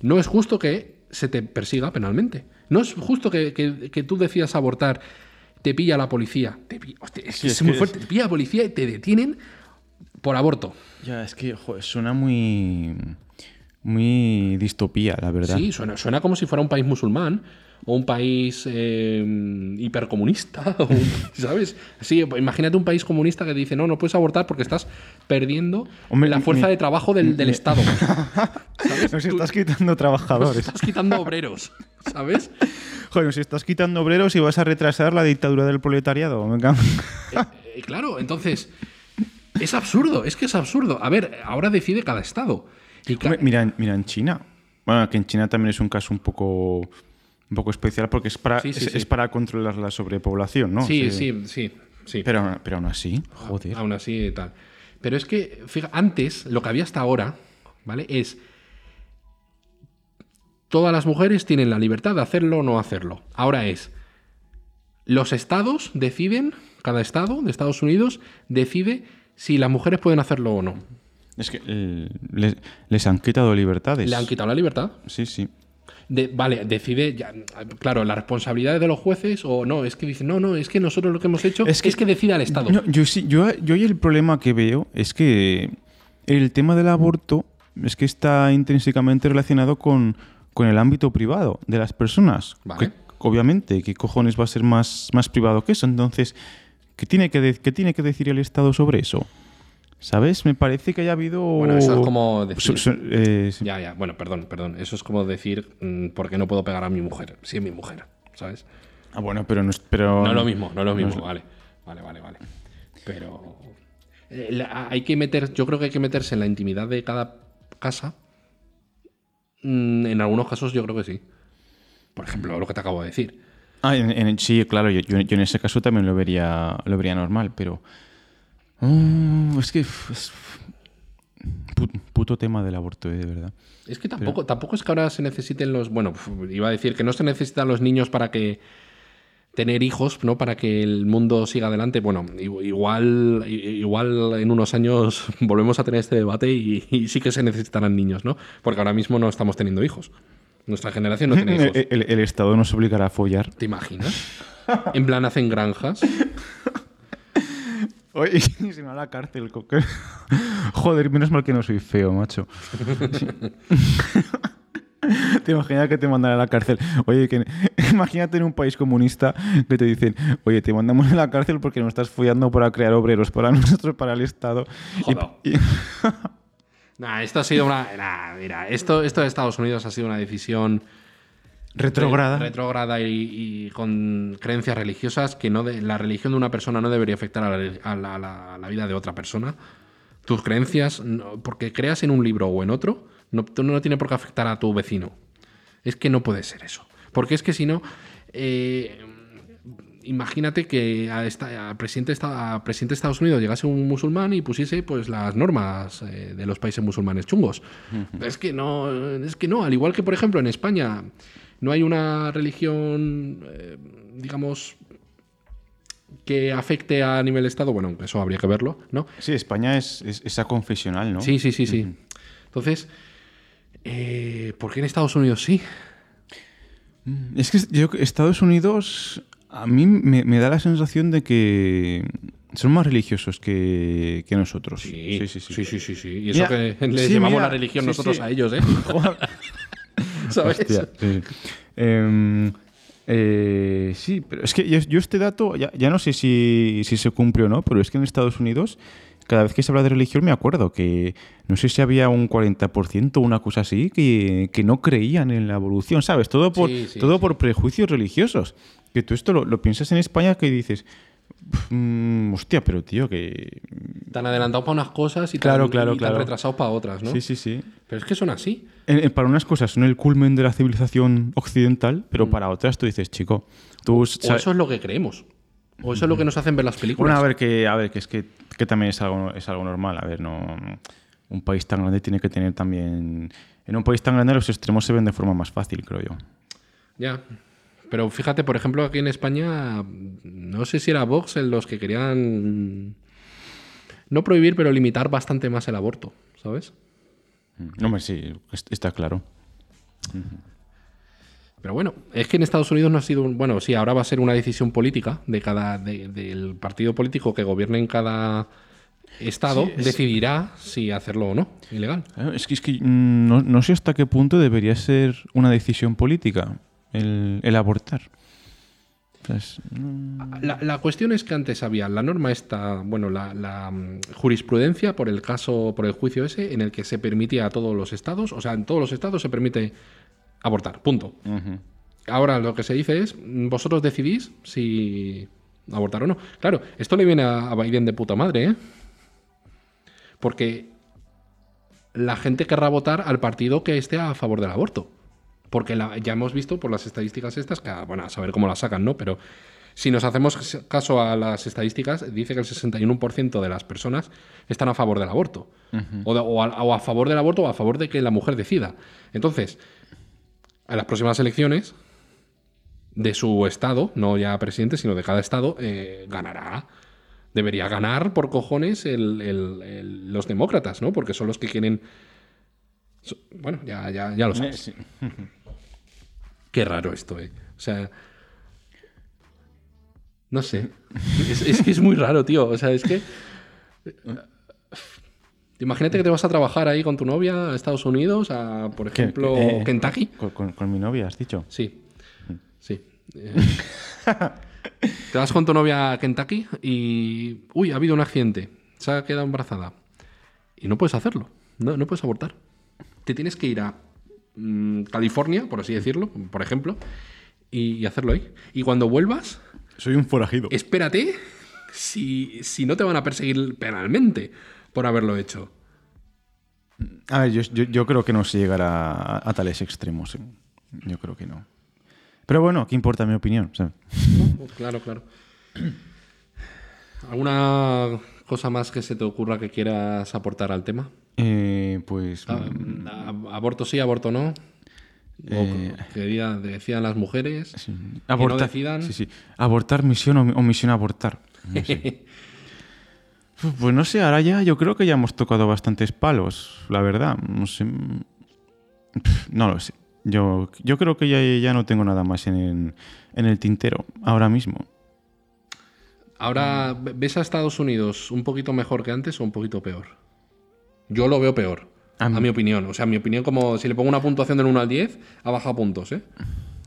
no es justo que se te persiga penalmente. No es justo que, que- que tú decidas abortar, te pilla la policía. Te pi- hostia, es, Sí, es es muy fuerte. Te pilla la policía y te detienen por aborto. Ya, es que joder, suena muy. Muy distopía, la verdad. Sí, suena, suena como si fuera un país musulmán o un país eh, hipercomunista, o un- ¿sabes? Sí, imagínate un país comunista que dice, no, no puedes abortar porque estás perdiendo Hombre, la fuerza mi- de trabajo del, del Estado. Nos estás quitando Nos trabajadores. estás quitando obreros, ¿sabes? Joder, nos estás quitando obreros y vas a retrasar la dictadura del proletariado. Me Eh, eh, claro, entonces, Es absurdo, es que es absurdo. A ver, ahora decide cada estado. Y ca- Hombre, mira, en- mira, en China. Bueno, que en China también es un caso un poco, un poco especial porque es para, Sí, sí, es, sí. es para controlar la sobrepoblación, ¿no? sí, O sea, sí, sí, sí. Pero, pero aún así, joder. Aún así y tal. Pero es que, fija, antes, lo que había hasta ahora, ¿vale? Es. Todas las mujeres tienen la libertad de hacerlo o no hacerlo. Ahora es. Los estados deciden, cada estado de Estados Unidos decide si las mujeres pueden hacerlo o no. Es que eh, les, les han quitado libertades. Le han quitado la libertad. Sí, sí. De- vale, decide, ya, claro, la responsabilidad es de los jueces o no, es que dicen, no, no, es que nosotros lo que hemos hecho es Es que, que- decida el Estado. No, yo sí, yo, yo el problema que veo es que el tema del aborto es que está intrínsecamente relacionado con, con el ámbito privado de las personas. Vale. Que, obviamente, ¿qué cojones va a ser más, más privado que eso? Entonces, ¿qué tiene que, de- qué tiene que decir el Estado sobre eso? ¿Sabes? Me parece que haya habido... Bueno, eso es como decir- eh, sí. Ya, ya, bueno, perdón, perdón. Eso es como decir, mm, ¿por qué no puedo pegar a mi mujer? Si es mi mujer, ¿sabes? Ah, bueno, pero no es... Pero, No es lo mismo, no es lo no mismo, vale. Vale, vale, vale. Pero eh, la- hay que meter, yo creo que hay que meterse en la intimidad de cada casa. Mm, En algunos casos yo creo que sí. Por ejemplo, lo que te acabo de decir. Ah, en- en- sí, claro, yo, en ese caso también lo vería, lo vería normal, pero... Mm, es que... es- pu- puto tema del aborto, eh, de verdad. Es que tampoco, tampoco es que ahora se necesiten los. Bueno, iba a decir que no se necesitan los niños para que tener hijos, ¿no? Para que el mundo siga adelante. Bueno, igual, igual en unos años volvemos a tener este debate y, y sí que se necesitarán niños, ¿no? Porque ahora mismo no estamos teniendo hijos. Nuestra generación no tiene hijos. El, el- el Estado nos obligará a follar. ¿Te imaginas? En plan hacen granjas. Oye, si no a la cárcel. co- que- Joder, menos mal que no soy feo, macho. Te imaginas que te mandan a la cárcel. Oye, que imagínate en un país comunista que te dicen, oye, te mandamos a la cárcel porque nos estás follando para crear obreros para nosotros, para el Estado. Y- y- Nah, esto ha sido una. nah, mira, esto, esto de Estados Unidos ha sido una decisión Retrógrada. re- retrógrada y, y con creencias religiosas que no de, la religión de una persona no debería afectar a la, a la- a la- a la vida de otra persona. Tus creencias, no- porque creas en un libro o en otro, no, no tiene por qué afectar a tu vecino. Es que no puede ser eso. Porque es que si no, eh, imagínate que a esta- a presidente, a presidente de Estados Unidos llegase un musulmán y pusiese pues las normas eh, de los países musulmanes chungos. Es que no, es que no, al igual que por ejemplo en España no hay una religión, eh, digamos, que afecte a nivel Estado, bueno, eso habría que verlo, ¿no? Sí, España es, es esa confesional, ¿no? Sí, sí, sí, sí. Entonces, eh, ¿por qué en Estados Unidos sí? Es que yo, Estados Unidos a mí me, me da la sensación de que son más religiosos que, que nosotros. Sí, sí, sí, sí, sí, sí. Y eso Mira, que les sí, llamamos mira, la religión sí, nosotros a ellos, ¿eh? ¿Sabes? Hostia. Em, eh, sí, pero es que yo, yo este dato, ya, ya no sé si, si se cumple o no, pero es que en Estados Unidos, cada vez que se habla de religión, me acuerdo que no sé si había un 40% o una cosa así que, que no creían en la evolución, ¿sabes? Todo por, Sí, sí, todo sí. por prejuicios religiosos. Que tú esto lo, lo piensas en España que dices, "Mm, hostia, pero tío, que. Tan adelantados para unas cosas y Claro, tan, claro, y tan claro. retrasados para otras, ¿no? Sí, sí, sí. Pero es que son así. En- en- para unas cosas son el culmen de la civilización occidental, pero para otras tú dices, chico, tú Mm. O sabes- eso es lo que creemos. O eso es lo que nos hacen ver las películas. Bueno, a ver, que, a ver, que es que, que también es algo, es algo normal. A ver, no. Un país tan grande tiene que tener también. En un país tan grande los extremos se ven de forma más fácil, creo yo. Ya. Pero fíjate, por ejemplo, aquí en España, no sé si era Vox en los que querían no prohibir, pero limitar bastante más el aborto, ¿sabes? No, hombre, sí, es- está claro. Pero bueno, es que en Estados Unidos no ha sido un. Bueno, sí, ahora va a ser una decisión política de cada. de- del partido político que gobierne en cada estado, Sí, es- decidirá si hacerlo o no. Ilegal. Claro, Es que, es que mm, no, no sé hasta qué punto debería ser una decisión política el, el abortar. O sea, es- mm, La, la cuestión es que antes había la norma esta, bueno, la, la, mm, jurisprudencia por el caso, por el juicio ese, en el que se permitía a todos los estados, o sea, en todos los estados se permite abortar, punto. Ahora lo que se dice es, vosotros decidís si abortar o no. Claro, esto le viene a Biden de puta madre, ¿eh? Porque la gente querrá votar al partido que esté a favor del aborto. Porque la- ya hemos visto por las estadísticas estas, que, bueno, a saber cómo las sacan, ¿no? Pero si nos hacemos caso a las estadísticas, dice que el 61% de las personas están a favor del aborto. o, de- o a, o a favor del aborto o a favor de que la mujer decida. Entonces, en las próximas elecciones de su estado, no ya presidente, sino de cada estado, eh, ganará. Debería ganar por cojones el- el- el- los demócratas, ¿no? Porque son los que quieren. Bueno, ya, ya, ya lo sabes. Sí. Qué raro esto, ¿eh? O sea. No sé. Es, es que es muy raro, tío. O sea, es que. Imagínate que te vas a trabajar ahí con tu novia a Estados Unidos, a, por ejemplo, Eh, Kentucky. Con, con- con mi novia, has dicho. Sí. Sí. Eh, te vas con tu novia a Kentucky y. Uy, ha habido un accidente. Se ha quedado embarazada. Y no puedes hacerlo. No, no puedes abortar. Te tienes que ir a mm, California, por así decirlo, por ejemplo, y, y hacerlo ahí. Y cuando vuelvas, Soy un forajido. espérate si, si no te van a perseguir penalmente por haberlo hecho. A ver, yo, yo- yo creo que no se llegará a, a tales extremos. ¿eh? Yo creo que no. Pero bueno, ¿qué importa mi opinión? ¿sabes? Claro, claro. ¿Alguna cosa más que se te ocurra que quieras aportar al tema? Eh, pues. Ah, mm, a- Aborto sí, aborto no. Eh, decidan las mujeres. sí. no Abortar. decidan. Sí, sí. Abortar misión o, o misión abortar. No sé. Pues no sé, ahora ya yo creo que ya hemos tocado bastantes palos, la verdad. No sé. No lo sé. Yo, yo creo que ya, ya no tengo nada más en el, en el tintero ahora mismo. Ahora, ¿ves a Estados Unidos un poquito mejor que antes o un poquito peor? Yo lo veo peor, A mi opinión. O sea, mi opinión, como si le pongo una puntuación del 1 al 10, ha bajado puntos, ¿eh?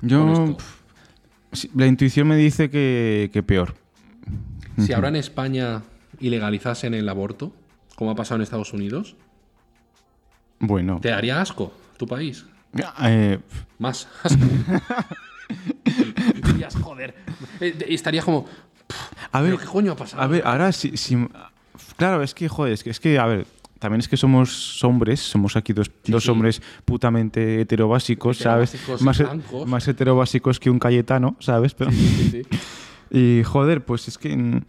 Yo. pf, la intuición me dice que, que peor. Si ahora en España ilegalizasen el aborto, como ha pasado en Estados Unidos, Bueno. ¿te daría asco tu país? eh, Más asco. Dirías, joder. Eh, Estarías como, a ver, ¿pero qué coño ha pasado? A ver, ahora sí, sí- Claro, es que, joder, es que, es que, a ver, también es que somos hombres, somos aquí dos, dos sí. hombres putamente heterobásicos, ¿sabes? Más, blancos. más heterobásicos que un Cayetano, ¿sabes? Pero, sí. y joder, pues es que.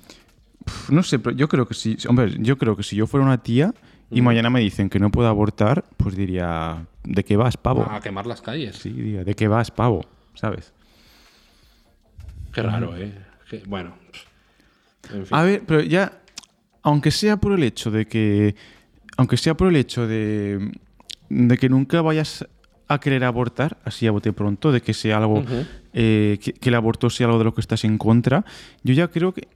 Mm, No sé, pero yo creo que si. Hombre, yo creo que si yo fuera una tía y mañana me dicen que no puedo abortar, pues diría. ¿De qué vas, pavo? A quemar las calles. Sí, diría, ¿de qué vas, pavo? ¿Sabes? Qué raro, ¿eh? Que- bueno. En fin. A ver, pero ya, aunque sea por el hecho de que, aunque sea por el hecho de, de que nunca vayas a querer abortar, así a bote pronto, de que sea algo, eh, que, que el aborto sea algo de lo que estás en contra, yo ya creo que,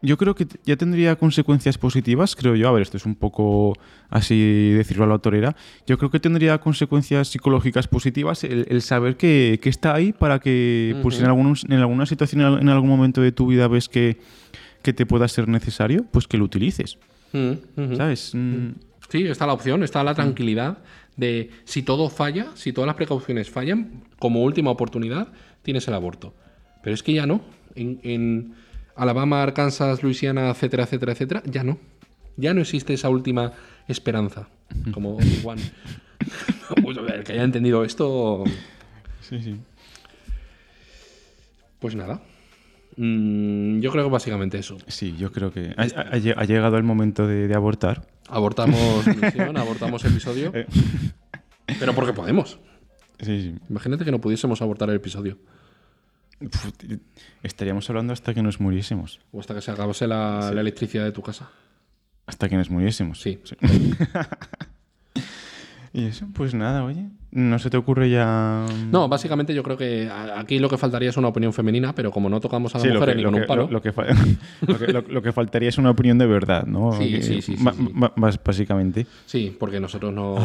yo creo que ya tendría consecuencias positivas, creo yo. A ver, esto es un poco así decirlo a la torera. Yo creo que tendría consecuencias psicológicas positivas el, el saber que, que está ahí para que, pues, si en, algún, en alguna situación, en algún momento de tu vida ves que, que te pueda ser necesario, pues que lo utilices. Mm. ¿Sabes? Mm, Sí, está la opción, está la tranquilidad de si todo falla, si todas las precauciones fallan, como última oportunidad tienes el aborto. Pero es que ya no. En, en Alabama, Arkansas, Luisiana, etcétera, etcétera, etcétera, ya no. Ya no existe esa última esperanza. Como Obi-Wan. Pues, el que haya entendido esto, Sí, sí. pues nada. Mm, yo creo que básicamente eso. Sí, yo creo que ha, ha- ha lle- ha llegado el momento de, de abortar. Abortamos misión, abortamos episodio. Pero porque podemos. Sí, sí. Imagínate que no pudiésemos abortar el episodio. Estaríamos hablando hasta que nos muriésemos. O hasta que se acabase la, la electricidad de tu casa. Hasta que nos muriésemos. Sí. Y eso, pues nada, oye. ¿No se te ocurre ya...? No, básicamente yo creo que aquí lo que faltaría es una opinión femenina, pero como no tocamos a las Sí, que, ni con un palo. lo- lo que fa- lo que- lo- lo que faltaría es una opinión de verdad, ¿no? Sí, Que- sí, sí, sí, básicamente. Sí, porque nosotros no.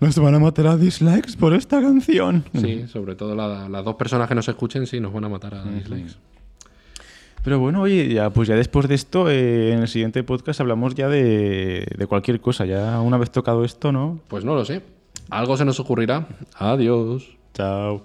Nos van a matar a dislikes por esta canción. Sí, sobre todo la- las dos personas que nos escuchen, sí, nos van a matar a dislikes. Pero bueno, oye, ya, pues ya después de esto, eh, en el siguiente podcast hablamos ya de, de cualquier cosa. Ya una vez tocado esto, ¿no? Pues no lo sé. Algo se nos ocurrirá. Adiós. Chao.